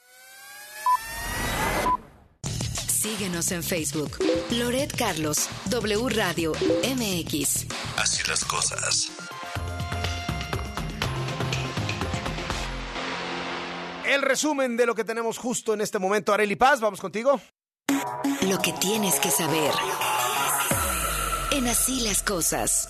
Síguenos en Facebook. Loret Carlos, W Radio MX. Así las cosas. El resumen de lo que tenemos justo en este momento. Areli Paz, vamos contigo. Lo que tienes que saber. En Así las cosas.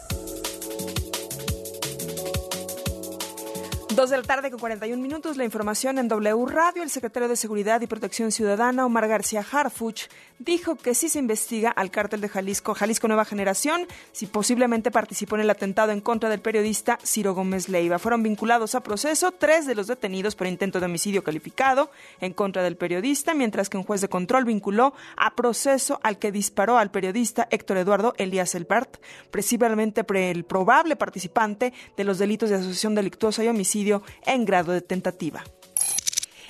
Dos de la tarde con 41 minutos, la información en W Radio. El secretario de Seguridad y Protección Ciudadana, Omar García Harfuch, dijo que sí se investiga al cártel de Jalisco, Jalisco Nueva Generación, si posiblemente participó en el atentado en contra del periodista Ciro Gómez Leiva. Fueron vinculados a proceso tres de los detenidos por intento de homicidio calificado en contra del periodista, mientras que un juez de control vinculó a proceso al que disparó al periodista Héctor Eduardo Elías Elbert, precisamente el probable participante de los delitos de asociación delictuosa y homicidio en grado de tentativa.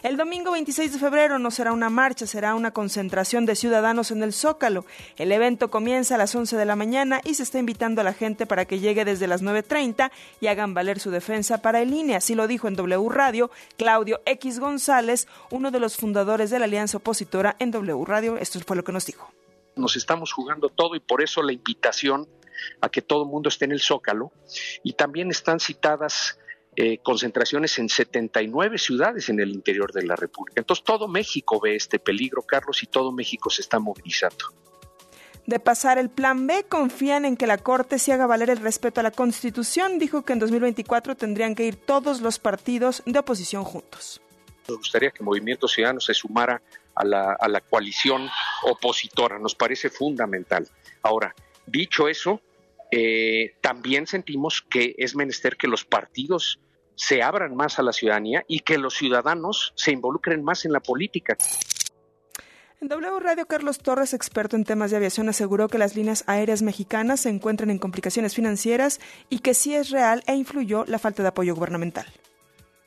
El domingo 26 de febrero no será una marcha, será una concentración de ciudadanos en el Zócalo. El evento comienza a las 11 de la mañana y se está invitando a la gente para que llegue desde las 9.30 y hagan valer su defensa para el INE. Así lo dijo en W Radio Claudio X González, uno de los fundadores de la alianza opositora en W Radio. Esto fue lo que nos dijo. Nos estamos jugando todo y por eso la invitación a que todo el mundo esté en el Zócalo. Y también están citadas eh, concentraciones en 79 ciudades en el interior de la República. Entonces todo México ve este peligro, Carlos, y todo México se está movilizando. De pasar el plan B, confían en que la Corte se haga valer el respeto a la Constitución. Dijo que en 2024 tendrían que ir todos los partidos de oposición juntos. Nos gustaría que Movimiento Ciudadano se sumara a la, a la coalición opositora. Nos parece fundamental. Ahora, dicho eso, eh, también sentimos que es menester que los partidos se abran más a la ciudadanía y que los ciudadanos se involucren más en la política. En W Radio, Carlos Torres, experto en temas de aviación, aseguró que las líneas aéreas mexicanas se encuentran en complicaciones financieras y que sí es real e influyó la falta de apoyo gubernamental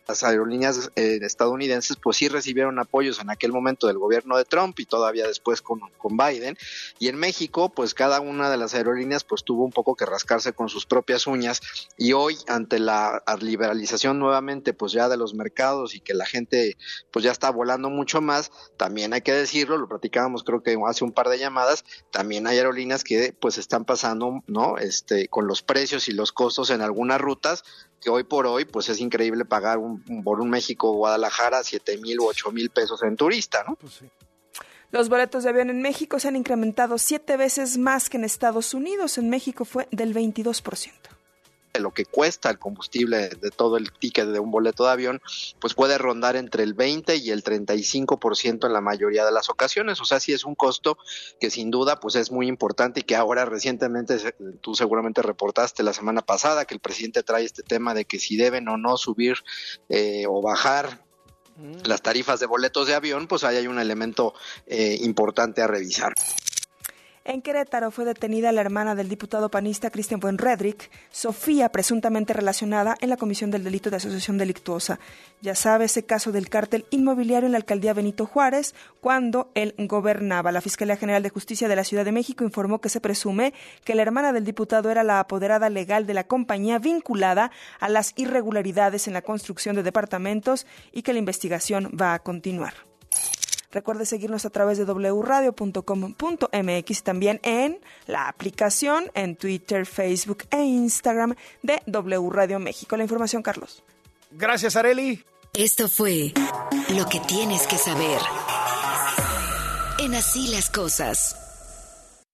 las aerolíneas eh, estadounidenses pues sí recibieron apoyos en aquel momento del gobierno de Trump y todavía después con, con, Biden. Y en México pues cada una de las aerolíneas pues tuvo un poco que rascarse con sus propias uñas. Y hoy ante la liberalización nuevamente pues ya de los mercados y que la gente pues ya está volando mucho más también hay que decirlo lo platicábamos creo que hace un par de llamadas también hay aerolíneas que pues están pasando no este con los precios y los costos en algunas rutas que hoy por hoy pues es increíble pagar un, por un México Guadalajara siete mil u ocho mil pesos en turista, ¿no? Pues Los boletos de avión en México se han incrementado siete veces más que en Estados Unidos. En México fue del 22% lo que cuesta el combustible de todo el ticket de un boleto de avión, pues puede rondar entre el 20 y el 35% en la mayoría de las ocasiones. O sea, sí es un costo que sin duda pues es muy importante y que ahora recientemente tú seguramente reportaste la semana pasada que el presidente trae este tema de que si deben o no subir eh, o bajar mm. las tarifas de boletos de avión, pues ahí hay un elemento eh, importante a revisar. En Querétaro fue detenida la hermana del diputado panista Cristian Buenredrick, Sofía, presuntamente relacionada en la comisión del delito de asociación delictuosa. Ya sabe ese caso del cártel inmobiliario en la alcaldía Benito Juárez, cuando él gobernaba. La Fiscalía General de Justicia de la Ciudad de México informó que se presume que la hermana del diputado era la apoderada legal de la compañía vinculada a las irregularidades en la construcción de departamentos y que la investigación va a continuar. Recuerde seguirnos a través de wradio.com.mx también en la aplicación en Twitter, Facebook e Instagram de W Radio México. La información, Carlos. Gracias, Areli. Esto fue lo que tienes que saber. En así las cosas.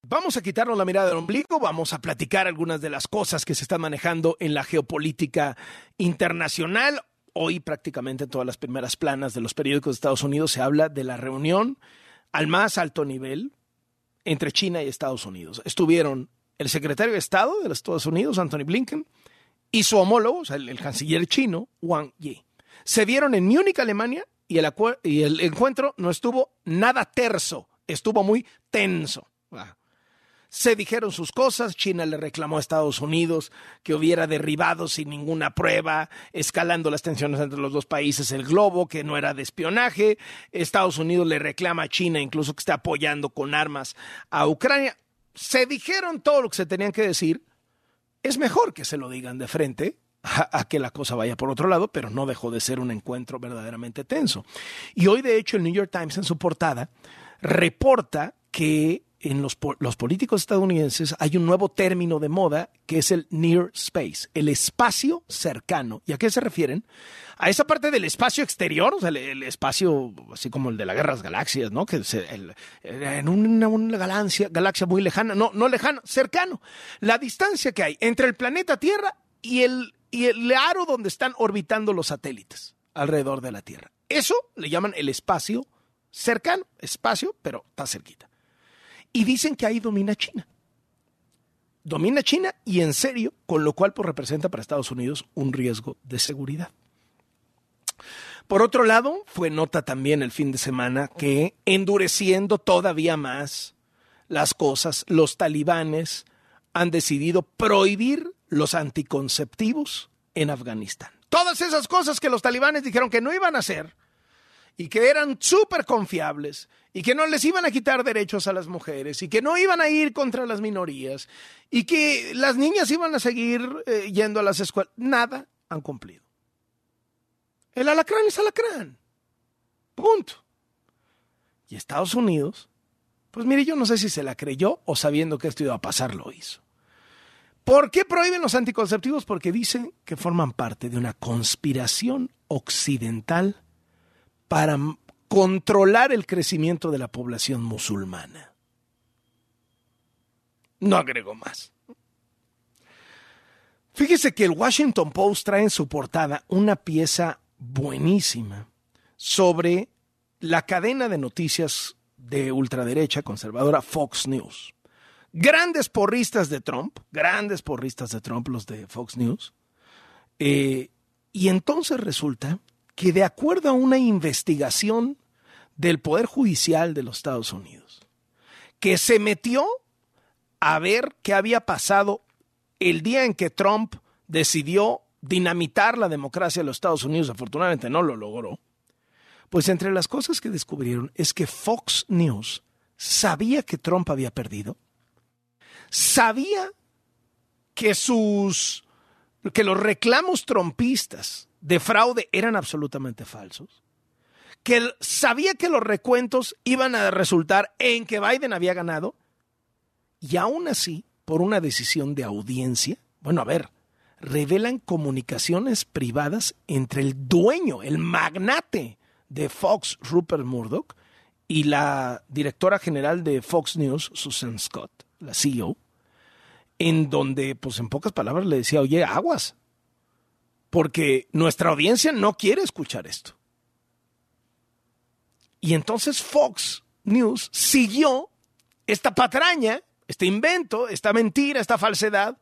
Vamos a quitarnos la mirada del ombligo, vamos a platicar algunas de las cosas que se están manejando en la geopolítica internacional. Hoy prácticamente en todas las primeras planas de los periódicos de Estados Unidos se habla de la reunión al más alto nivel entre China y Estados Unidos. Estuvieron el secretario de Estado de los Estados Unidos, Anthony Blinken, y su homólogo, o sea, el, canciller chino, Wang Yi. Se vieron en Múnich, Alemania, y el, y el encuentro no estuvo nada terso, estuvo muy tenso. Ah se dijeron sus cosas, China le reclamó a Estados Unidos que hubiera derribado sin ninguna prueba, escalando las tensiones entre los dos países el globo, que no era de espionaje, Estados Unidos le reclama a China incluso que está apoyando con armas a Ucrania. Se dijeron todo lo que se tenían que decir, es mejor que se lo digan de frente, a, que la cosa vaya por otro lado, pero no dejó de ser un encuentro verdaderamente tenso. Y hoy, de hecho, el New York Times en su portada reporta que en los, los, políticos estadounidenses hay un nuevo término de moda que es el near space, el espacio cercano. ¿Y a qué se refieren? A esa parte del espacio exterior, o sea, el, espacio así como el de las guerras galaxias, ¿no? Que en una, galaxia, galaxia muy lejana, no, no lejana, cercano. La distancia que hay entre el planeta Tierra y el, y el aro donde están orbitando los satélites alrededor de la Tierra. Eso le llaman el espacio cercano, espacio, pero está cerquita. Y dicen que ahí domina China. Domina China y en serio, con lo cual pues, representa para Estados Unidos un riesgo de seguridad. Por otro lado, fue nota también el fin de semana que endureciendo todavía más las cosas, los talibanes han decidido prohibir los anticonceptivos en Afganistán. Todas esas cosas que los talibanes dijeron que no iban a hacer y que eran súper confiables y que no les iban a quitar derechos a las mujeres y que no iban a ir contra las minorías y que las niñas iban a seguir eh, yendo a las escuelas. Nada han cumplido. El alacrán es alacrán. Punto. Y Estados Unidos, pues mire, yo no sé si se la creyó o sabiendo que esto iba a pasar lo hizo. ¿Por qué prohíben los anticonceptivos? Porque dicen que forman parte de una conspiración occidental para controlar el crecimiento de la población musulmana. No agrego más. Fíjese que el Washington Post trae en su portada una pieza buenísima sobre la cadena de noticias de ultraderecha conservadora Fox News. Grandes porristas de Trump, grandes porristas de Trump los de Fox News. Eh, y entonces resulta que de acuerdo a una investigación del Poder Judicial de los Estados Unidos, que se metió a ver qué había pasado el día en que Trump decidió dinamitar la democracia de los Estados Unidos, afortunadamente no lo logró, pues entre las cosas que descubrieron es que Fox News sabía que Trump había perdido, sabía que sus que los reclamos trompistas de fraude eran absolutamente falsos, que sabía que los recuentos iban a resultar en que Biden había ganado, y aún así, por una decisión de audiencia, bueno, a ver, revelan comunicaciones privadas entre el dueño, el magnate de Fox, Rupert Murdoch, y la directora general de Fox News, Susan Scott, la CEO, en donde, pues en pocas palabras, le decía, oye, aguas, porque nuestra audiencia no quiere escuchar esto. Y entonces Fox News siguió esta patraña, este invento, esta mentira, esta falsedad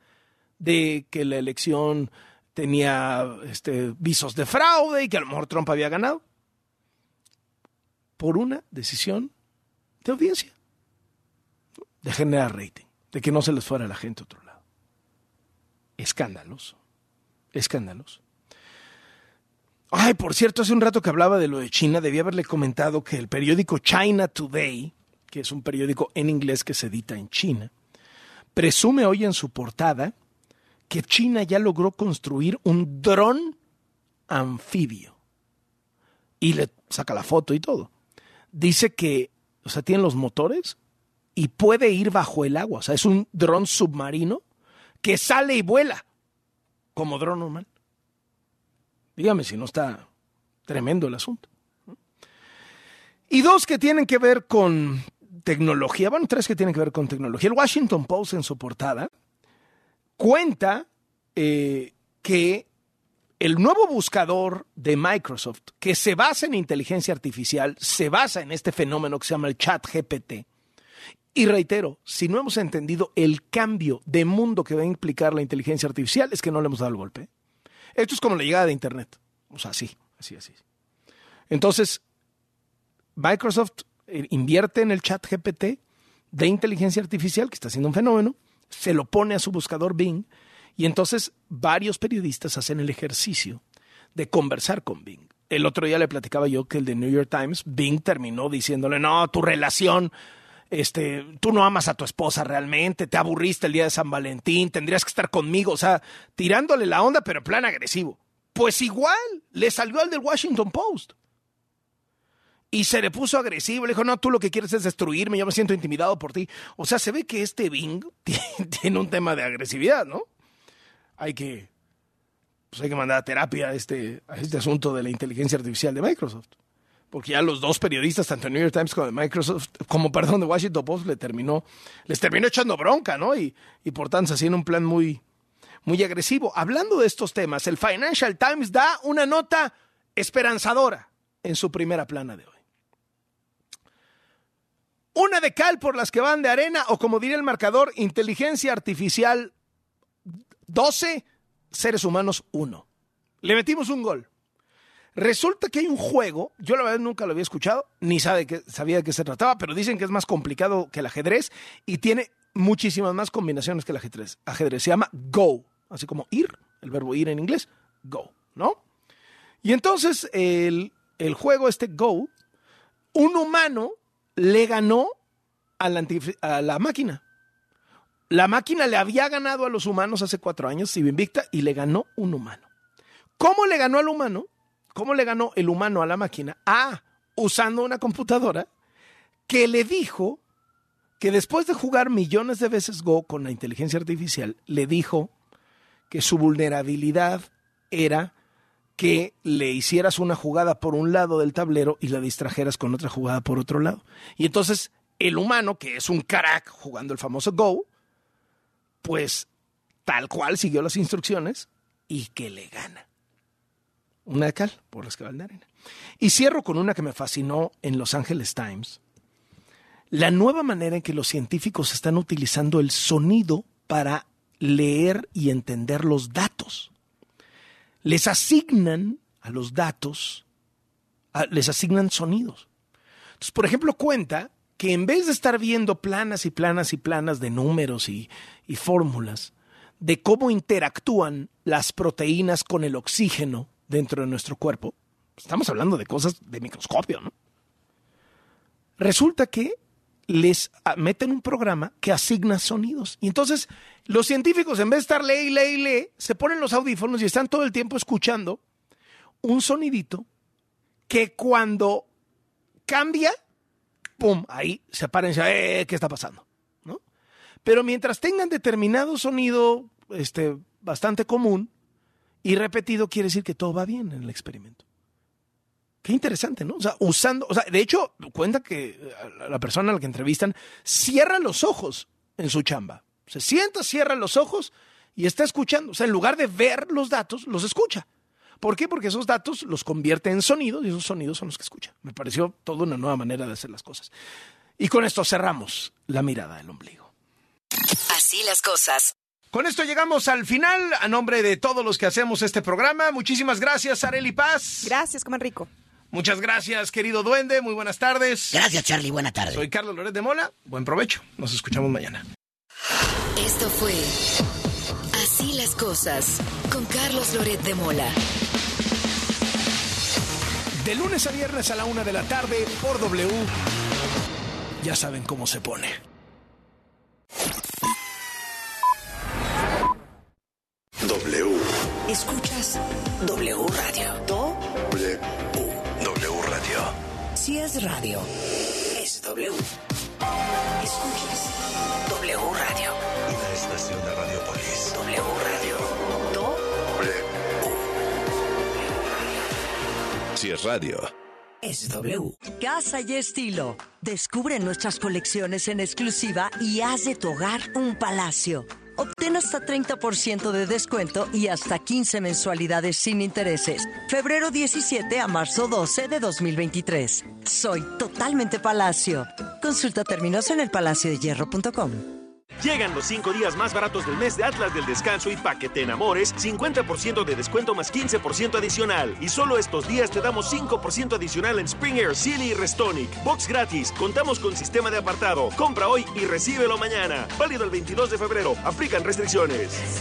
de que la elección tenía este, visos de fraude y que a lo mejor Trump había ganado por una decisión de audiencia. de generar rating, de que no se les fuera la gente a otro lado. Escándalos, escándalos. Ay, por cierto, hace un rato que hablaba de lo de China, debía haberle comentado que el periódico China Today, que es un periódico en inglés que se edita en China, presume hoy en su portada que China ya logró construir un dron anfibio. Y le saca la foto y todo. Dice que, o sea, tiene los motores y puede ir bajo el agua. O sea, es un dron submarino que sale y vuela como dron normal. Dígame si no está tremendo el asunto. Y dos que tienen que ver con tecnología, bueno, tres que tienen que ver con tecnología. El Washington Post en su portada cuenta eh, que el nuevo buscador de Microsoft, que se basa en inteligencia artificial, se basa en este fenómeno que se llama el chat GPT. Y reitero, si no hemos entendido el cambio de mundo que va a implicar la inteligencia artificial, es que no le hemos dado el golpe. Esto es como la llegada de Internet. O sea, así, así, así. Entonces, Microsoft eh, invierte en el chat GPT de inteligencia artificial, que está siendo un fenómeno, se lo pone a su buscador Bing, y entonces varios periodistas hacen el ejercicio de conversar con Bing. El otro día le platicaba yo que el de New York Times, Bing terminó diciéndole, no, tu relación este, tú no amas a tu esposa realmente, te aburriste el día de San Valentín, tendrías que estar conmigo, o sea, tirándole la onda, pero en plan agresivo. Pues igual, le salió al del Washington Post. Y se le puso agresivo, le dijo, no, tú lo que quieres es destruirme, yo me siento intimidado por ti. O sea, se ve que este Bing tiene un tema de agresividad, ¿no? Hay que, pues hay que mandar a terapia a este, a este asunto de la inteligencia artificial de Microsoft porque ya los dos periodistas, tanto de New York Times como de Microsoft, como perdón, de Washington Post, les terminó echando bronca, ¿no? Y, por tanto, en un plan muy, muy agresivo. Hablando de estos temas, el Financial Times da una nota esperanzadora en su primera plana de hoy. Una de cal por las que van de arena, o como diría el marcador, inteligencia artificial 12, seres humanos 1. Le metimos un gol. Resulta que hay un juego, yo la verdad nunca lo había escuchado, ni sabe que, sabía de qué se trataba, pero dicen que es más complicado que el ajedrez y tiene muchísimas más combinaciones que el ajedrez. ajedrez. Se llama Go, así como ir, el verbo ir en inglés, Go, ¿no? Y entonces el, el juego este Go, un humano le ganó a la, a la máquina. La máquina le había ganado a los humanos hace cuatro años, invicta, y le ganó un humano. ¿Cómo le ganó al humano? ¿Cómo le ganó el humano a la máquina? Ah, usando una computadora que le dijo que después de jugar millones de veces Go con la inteligencia artificial, le dijo que su vulnerabilidad era que le hicieras una jugada por un lado del tablero y la distrajeras con otra jugada por otro lado. Y entonces el humano, que es un crack jugando el famoso Go, pues tal cual siguió las instrucciones y que le gana una de cal por las que va de arena. Y cierro con una que me fascinó en Los Angeles Times. La nueva manera en que los científicos están utilizando el sonido para leer y entender los datos. Les asignan a los datos, les asignan sonidos. Entonces, por ejemplo, cuenta que en vez de estar viendo planas y planas y planas de números y, y fórmulas de cómo interactúan las proteínas con el oxígeno dentro de nuestro cuerpo, estamos hablando de cosas de microscopio, ¿no? Resulta que les meten un programa que asigna sonidos. Y entonces los científicos, en vez de estar lee, lee, lee, se ponen los audífonos y están todo el tiempo escuchando un sonidito que cuando cambia, ¡pum! Ahí se paran y dicen, eh, ¿qué está pasando? ¿No? Pero mientras tengan determinado sonido este, bastante común, y repetido quiere decir que todo va bien en el experimento. Qué interesante, ¿no? O sea, usando, o sea, de hecho, cuenta que eh, la persona a la que entrevistan cierra los ojos en su chamba. Se sienta, cierra los ojos y está escuchando. O sea, en lugar de ver los datos, los escucha. ¿Por qué? Porque esos datos los convierte en sonidos y esos sonidos son los que escucha. Me pareció toda una nueva manera de hacer las cosas. Y con esto cerramos la mirada del ombligo. Así las cosas. Con esto llegamos al final. A nombre de todos los que hacemos este programa, muchísimas gracias, Areli Paz. Gracias, comer rico. Muchas gracias, querido duende. Muy buenas tardes. Gracias, Charlie. Buena tarde. Soy Carlos Loret de Mola. Buen provecho. Nos escuchamos mañana. Esto fue Así las cosas con Carlos Loret de Mola. De lunes a viernes a la una de la tarde por W. Ya saben cómo se pone. W Radio. Do. W. W Radio. Si es radio, es W. Escuchas W Radio. Una estación de Radiopolis. W Radio. Do. W. Si es radio. Es W. Casa y estilo. Descubre nuestras colecciones en exclusiva y haz de tu hogar un palacio. Obtén hasta 30% de descuento y hasta 15 mensualidades sin intereses. Febrero 17 a marzo 12 de 2023. Soy totalmente Palacio. Consulta términos en elpalaciodehierro.com. Llegan los cinco días más baratos del mes de Atlas del Descanso y pa' que te enamores, 50% de descuento más 15% adicional. Y solo estos días te damos 5% adicional en Springer, Silly y Restonic. Box gratis, contamos con sistema de apartado. Compra hoy y recíbelo mañana. Válido el 22 de febrero. Aplican restricciones.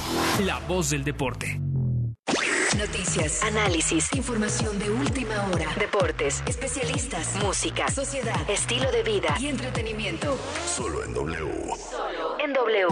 la voz del deporte. Noticias, análisis, información de última hora, deportes, especialistas, música, sociedad, estilo de vida y entretenimiento. Solo en W. Solo en W.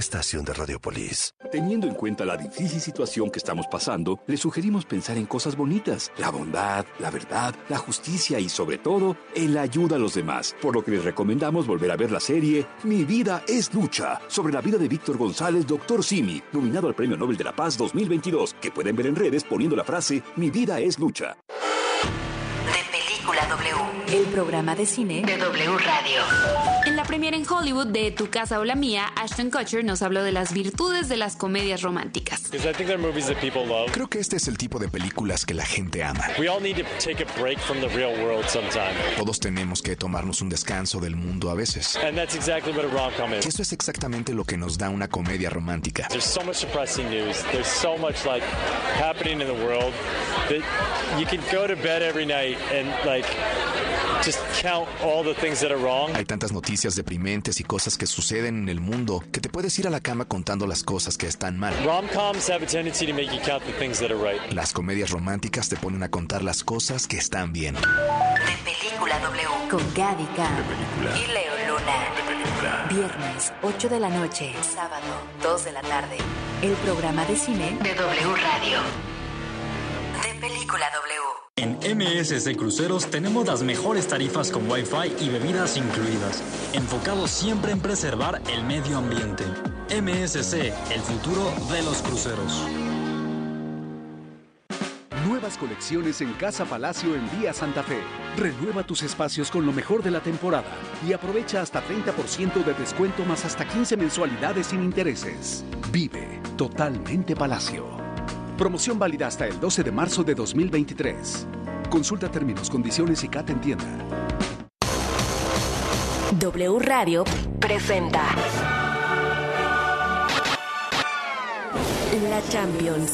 estación de Radiopolis. Teniendo en cuenta la difícil situación que estamos pasando, le sugerimos pensar en cosas bonitas, la bondad, la verdad, la justicia y sobre todo en la ayuda a los demás. Por lo que les recomendamos volver a ver la serie Mi vida es lucha, sobre la vida de Víctor González, Doctor Simi, nominado al Premio Nobel de la Paz 2022, que pueden ver en redes poniendo la frase Mi vida es lucha. Película W. El programa de cine de W Radio. En la premiere en Hollywood de Tu casa o la mía, Ashton Kutcher nos habló de las virtudes de las comedias románticas. Creo que este es el tipo de películas que la gente ama. Todos tenemos que tomarnos un descanso del mundo a veces. Eso es exactamente lo que nos da una comedia romántica. Hay tantas noticias deprimentes y cosas que suceden en el mundo que te puedes ir a la cama contando las cosas que están mal. Rom-coms have a tendency to make you count the things that are right. Las comedias románticas te ponen a contar las cosas que están bien. Película W. Con Gaby Khan y Leo Luna. Viernes, 8 de la noche. Sábado, 2 de la tarde. El programa de cine de W Radio. De Película W. MSC Cruceros tenemos las mejores tarifas con Wi-Fi y bebidas incluidas, enfocados siempre en preservar el medio ambiente. MSC, el futuro de los cruceros. Nuevas colecciones en Casa Palacio en Vía Santa Fe. Renueva tus espacios con lo mejor de la temporada y aprovecha hasta 30% de descuento más hasta 15 mensualidades sin intereses. Vive totalmente Palacio. Promoción válida hasta el 12 de marzo de 2023. Consulta términos, condiciones y CAT en tienda. W Radio presenta La Champions.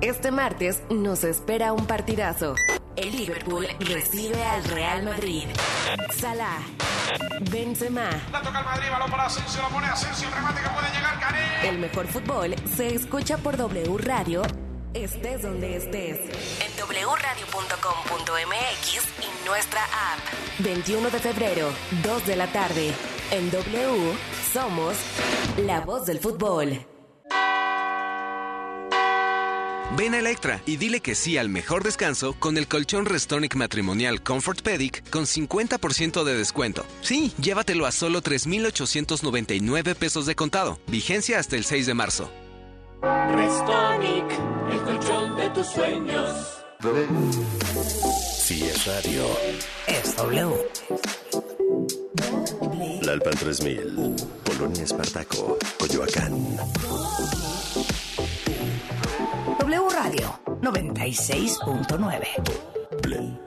Este martes nos espera un partidazo. El Liverpool recibe al Real Madrid. Salah, Benzema. La toca el Madrid, balón para Asensio, la pone Asensio, remate que puede llegar, Karim. El mejor fútbol se escucha por W Radio, estés donde estés. En wradio.com.mx y nuestra app. 21 de febrero, 2 de la tarde. En W somos la voz del fútbol. Ven a Electra y dile que sí al mejor descanso con el colchón Restonic matrimonial Comfort Pedic con 50% de descuento. Sí, llévatelo a solo 3,899 pesos de contado. Vigencia hasta el 6 de marzo. Restonic, el colchón de tus sueños. Si es radio, Es W. La Alpan 3000, Polonia Espartaco, Coyoacán. W Radio 96.9. Play.